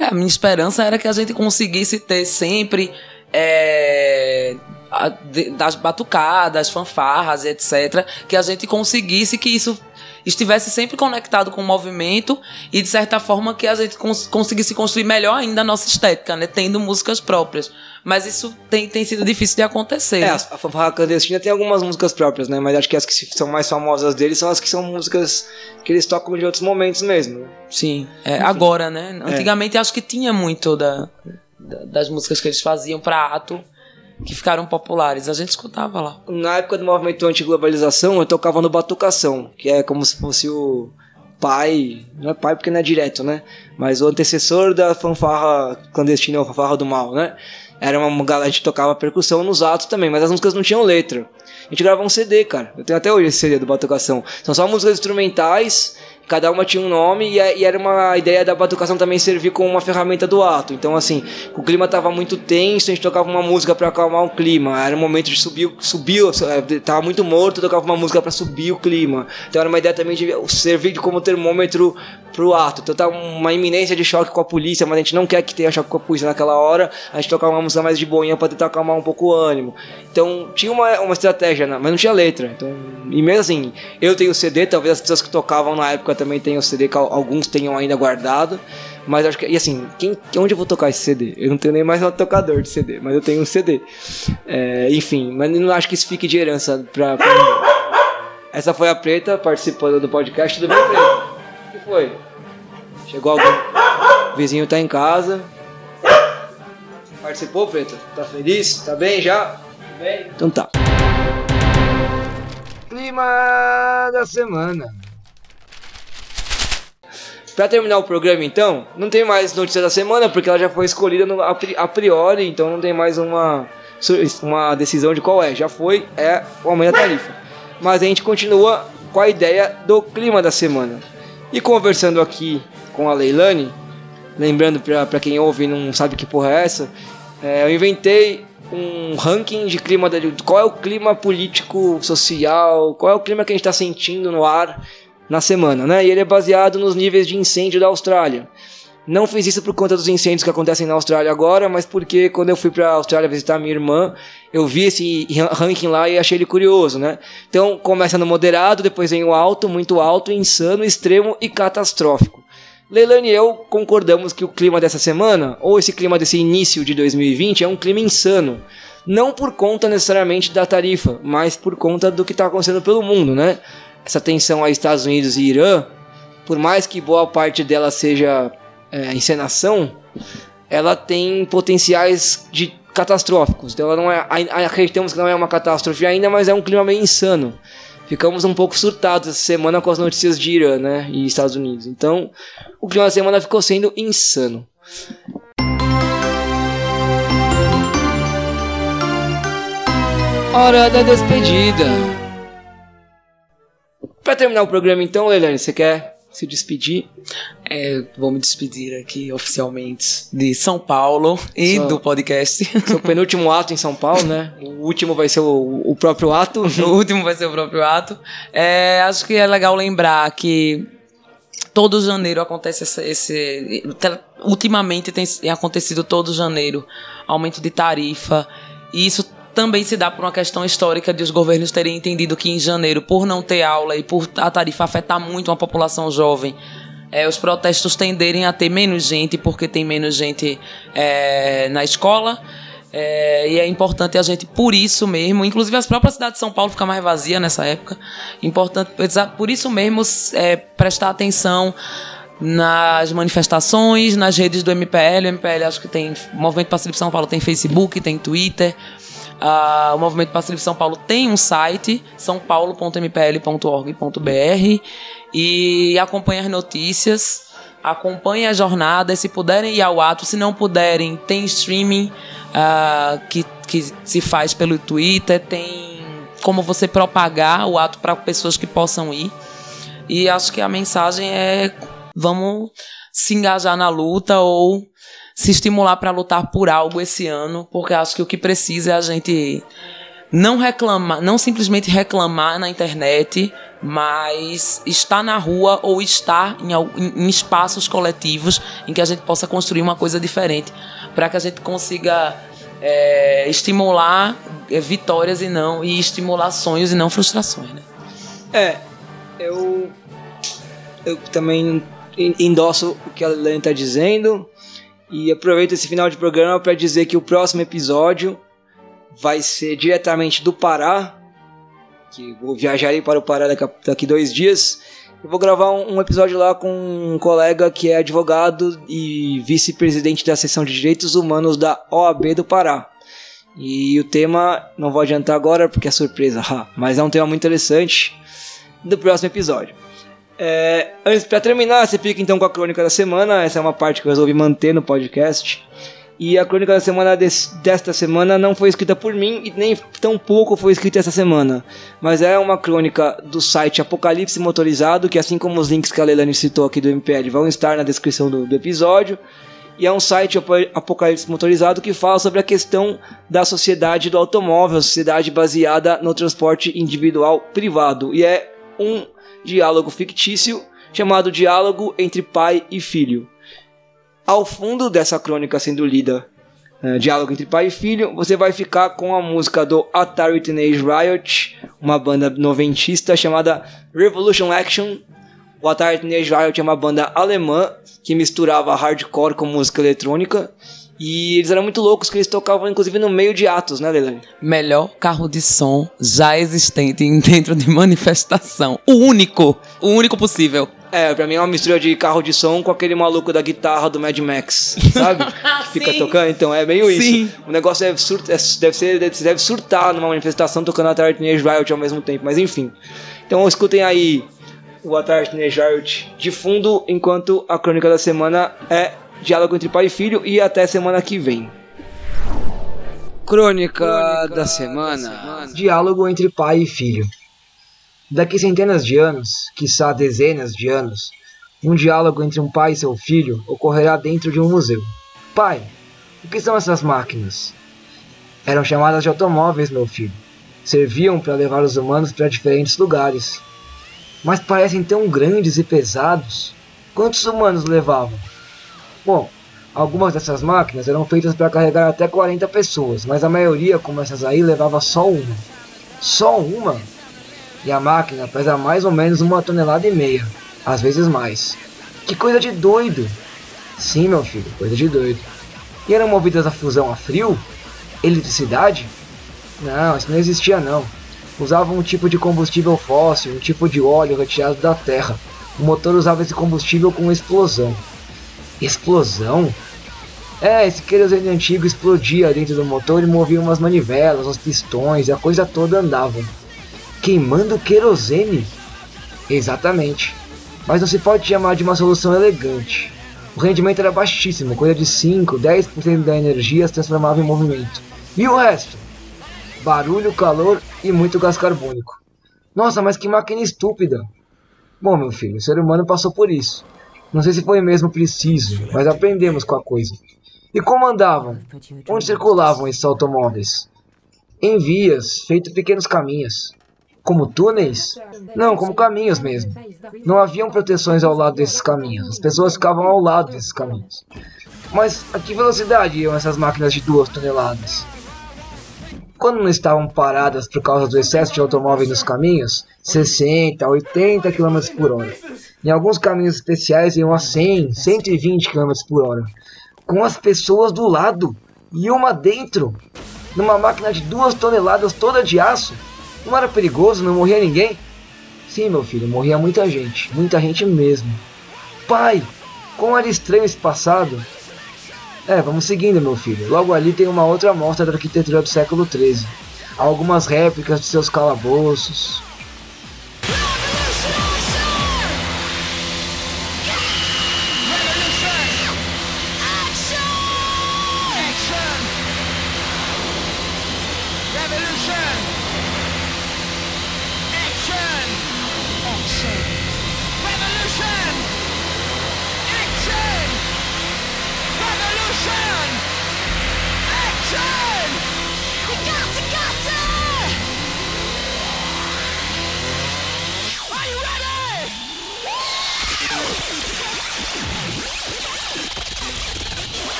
É, a minha esperança era que a gente conseguisse ter sempre é, a, de, das batucadas, fanfarras, etc. Que a gente conseguisse que isso estivesse sempre conectado com o movimento e de certa forma que a gente cons conseguisse construir melhor ainda a nossa estética, né? Tendo músicas próprias. Mas isso tem, tem sido difícil de acontecer. É, a fanfarra clandestina tem algumas músicas próprias, né? Mas acho que as que são mais famosas deles são as que são músicas que eles tocam de outros momentos mesmo. Né? Sim, é, agora, né? É. Antigamente é. acho que tinha muito da, da, das músicas que eles faziam para ato que ficaram populares. A gente escutava lá. Na época do movimento anti-globalização, eu tocava no Batucação, que é como se fosse o pai, não é pai porque não é direto, né? Mas o antecessor da fanfarra clandestina, ou fanfarra do mal, né? Era uma galera, gente tocava percussão nos atos também, mas as músicas não tinham letra. A gente gravava um CD, cara. Eu tenho até hoje esse CD do Batucação. São só músicas instrumentais cada uma tinha um nome e, e, era uma ideia da batucação também servir como uma ferramenta do ato. Então, assim, o clima estava muito tenso, a gente tocava uma música para acalmar o clima. Era um momento de subir, subir, tava muito morto, tocava uma música para subir o clima. Então, era uma ideia também de servir como termômetro pro ato. Então, tá uma iminência de choque com a polícia, mas a gente não quer que tenha choque com a polícia naquela hora. A gente tocava uma música mais de boinha para tentar acalmar um pouco o ânimo. Então, tinha uma, uma estratégia, mas não tinha letra. Então, e mesmo assim, eu tenho CD, talvez as pessoas que tocavam na época também tenham o CD, que alguns tenham ainda guardado. Mas acho que. E assim, quem, onde eu vou tocar esse CD? Eu não tenho nem mais um tocador de CD, mas eu tenho um CD. É, enfim, mas não acho que isso fique de herança pra. pra... Essa foi a Preta participando do podcast. Tudo bem, Preta? O que foi? Chegou algum. O vizinho tá em casa. Participou, Preta? Tá feliz? Tá bem já? Bem? Então tá. Clima da semana. Para terminar o programa, então, não tem mais notícia da semana, porque ela já foi escolhida no, a priori, então não tem mais uma, uma decisão de qual é. Já foi, é o aumento da tarifa. Mas a gente continua com a ideia do clima da semana. E conversando aqui com a Leilani, lembrando para quem ouve e não sabe que porra é essa, é, eu inventei um ranking de clima, de qual é o clima político, social, qual é o clima que a gente está sentindo no ar na semana, né? E ele é baseado nos níveis de incêndio da Austrália. Não fiz isso por conta dos incêndios que acontecem na Austrália agora, mas porque quando eu fui para a Austrália visitar minha irmã, eu vi esse ranking lá e achei ele curioso, né? Então começa no moderado, depois vem o alto, muito alto, insano, extremo e catastrófico. Leilani e eu concordamos que o clima dessa semana, ou esse clima desse início de 2020, é um clima insano. Não por conta necessariamente da tarifa, mas por conta do que está acontecendo pelo mundo, né? Essa tensão a Estados Unidos e Irã, por mais que boa parte dela seja é, encenação, ela tem potenciais de catastróficos. Então ela não é, acreditamos que não é uma catástrofe ainda, mas é um clima meio insano. Ficamos um pouco surtados essa semana com as notícias de Irã, né, e Estados Unidos. Então, o clima da semana ficou sendo insano. Hora da despedida. Para terminar o programa, então, Leilani, você quer se despedir? É, vou me despedir aqui oficialmente de São Paulo e do podcast. Seu penúltimo ato em São Paulo, né? O último vai ser o, o próprio ato. O último vai ser o próprio ato. É, acho que é legal lembrar que todo janeiro acontece esse, esse ultimamente tem acontecido todo janeiro aumento de tarifa e isso também se dá por uma questão histórica de os governos terem entendido que em janeiro, por não ter aula e por a tarifa afetar muito uma população jovem, é, os protestos tenderem a ter menos gente, porque tem menos gente é, na escola. É, e é importante a gente, por isso mesmo, inclusive as próprias cidades de São Paulo fica mais vazia nessa época. Importante, por isso mesmo, é, prestar atenção nas manifestações, nas redes do MPL. O MPL acho que tem. Movimento Pacífico São Paulo tem Facebook, tem Twitter. Uh, o Movimento Pacífico São Paulo tem um site, sãopaulo.mpl.org.br e acompanha as notícias, acompanha a jornada, se puderem ir ao ato, se não puderem, tem streaming uh, que, que se faz pelo Twitter, tem como você propagar o ato para pessoas que possam ir. E acho que a mensagem é vamos se engajar na luta ou se estimular para lutar por algo esse ano, porque acho que o que precisa é a gente não reclamar, não simplesmente reclamar na internet, mas estar na rua ou estar em, em espaços coletivos em que a gente possa construir uma coisa diferente, para que a gente consiga é, estimular é, vitórias e não e estimular sonhos e não frustrações, né? É, eu eu também endosso o que a Liliane está dizendo e aproveito esse final de programa para dizer que o próximo episódio vai ser diretamente do Pará, que vou viajar para o Pará daqui, dois dias. Eu vou gravar um, episódio lá com um colega que é advogado e vice-presidente da seção de direitos humanos da OAB do Pará. E o tema, não vou adiantar agora porque é surpresa, mas é um tema muito interessante do próximo episódio. É, antes, para terminar, você fica então com a crônica da semana. Essa é uma parte que eu resolvi manter no podcast. E a crônica da semana desta semana não foi escrita por mim e nem tão pouco foi escrita essa semana. Mas é uma crônica do site Apocalipse Motorizado, que assim como os links que a Leilani citou aqui do MPL vão estar na descrição do, do episódio. E é um site Apocalipse Motorizado que fala sobre a questão da sociedade do automóvel, sociedade baseada no transporte individual privado. E é um diálogo fictício chamado Diálogo entre Pai e Filho. Ao fundo dessa crônica sendo lida, uh, Diálogo entre Pai e Filho, você vai ficar com a música do Atari Teenage Riot, uma banda noventista chamada Revolution Action. O Atari Teenage Riot é uma banda alemã que misturava hardcore com música eletrônica e eles eram muito loucos, que eles tocavam inclusive no meio de atos, né, Leilani? Melhor carro de som já existente dentro de manifestação. O único, o único possível. É, pra mim é uma mistura de carro de som com aquele maluco da guitarra do Mad Max, sabe? que fica tocando, então é meio Sim. isso. O negócio deve, surta, é, deve ser, deve surtar numa manifestação tocando a Teenage Riot ao mesmo tempo, mas enfim. Então escutem aí o Atari Riot de fundo, enquanto a crônica da semana é diálogo entre pai e filho e até semana que vem. Crônica, Crônica da, semana. da semana. Diálogo entre pai e filho. Daqui centenas de anos, quiçá dezenas de anos, um diálogo entre um pai e seu filho ocorrerá dentro de um museu. Pai, o que são essas máquinas? Eram chamadas de automóveis, meu filho. Serviam para levar os humanos para diferentes lugares. Mas parecem tão grandes e pesados. Quantos humanos levavam? Bom, algumas dessas máquinas eram feitas para carregar até 40 pessoas, mas a maioria, como essas aí, levava só uma. Só uma? E a máquina pesa mais ou menos uma tonelada e meia, às vezes mais. Que coisa de doido! Sim, meu filho, coisa de doido. E eram movidas a fusão a frio? Eletricidade? Não, isso não existia não. Usavam um tipo de combustível fóssil, um tipo de óleo retirado da terra. O motor usava esse combustível com explosão. Explosão? É, esse querosene antigo explodia dentro do motor e movia umas manivelas, os pistões e a coisa toda andava. Queimando querosene? Exatamente. Mas não se pode chamar de uma solução elegante. O rendimento era baixíssimo, coisa de 5, 10% da energia se transformava em movimento. E o resto? Barulho, calor e muito gás carbônico. Nossa, mas que máquina estúpida! Bom, meu filho, o ser humano passou por isso. Não sei se foi mesmo preciso, mas aprendemos com a coisa. E como andavam? Onde circulavam esses automóveis? Em vias, feito pequenos caminhos. Como túneis? Não, como caminhos mesmo. Não haviam proteções ao lado desses caminhos. As pessoas ficavam ao lado desses caminhos. Mas a que velocidade iam essas máquinas de duas toneladas? Quando não estavam paradas por causa do excesso de automóveis nos caminhos, 60, 80 km por hora. Em alguns caminhos especiais iam a 100, 120 km por hora. Com as pessoas do lado e uma dentro. Numa máquina de duas toneladas toda de aço. Não era perigoso, não morria ninguém? Sim, meu filho, morria muita gente. Muita gente mesmo. Pai, como era estranho esse passado. É, vamos seguindo, meu filho. Logo ali tem uma outra amostra da arquitetura do século XIII. Há algumas réplicas de seus calabouços,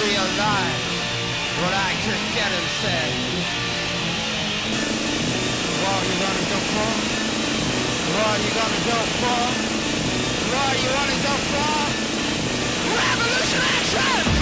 I realized what I could get and said. What are you gonna go for? What are you gonna go for? What are you gonna go for? Revolution action!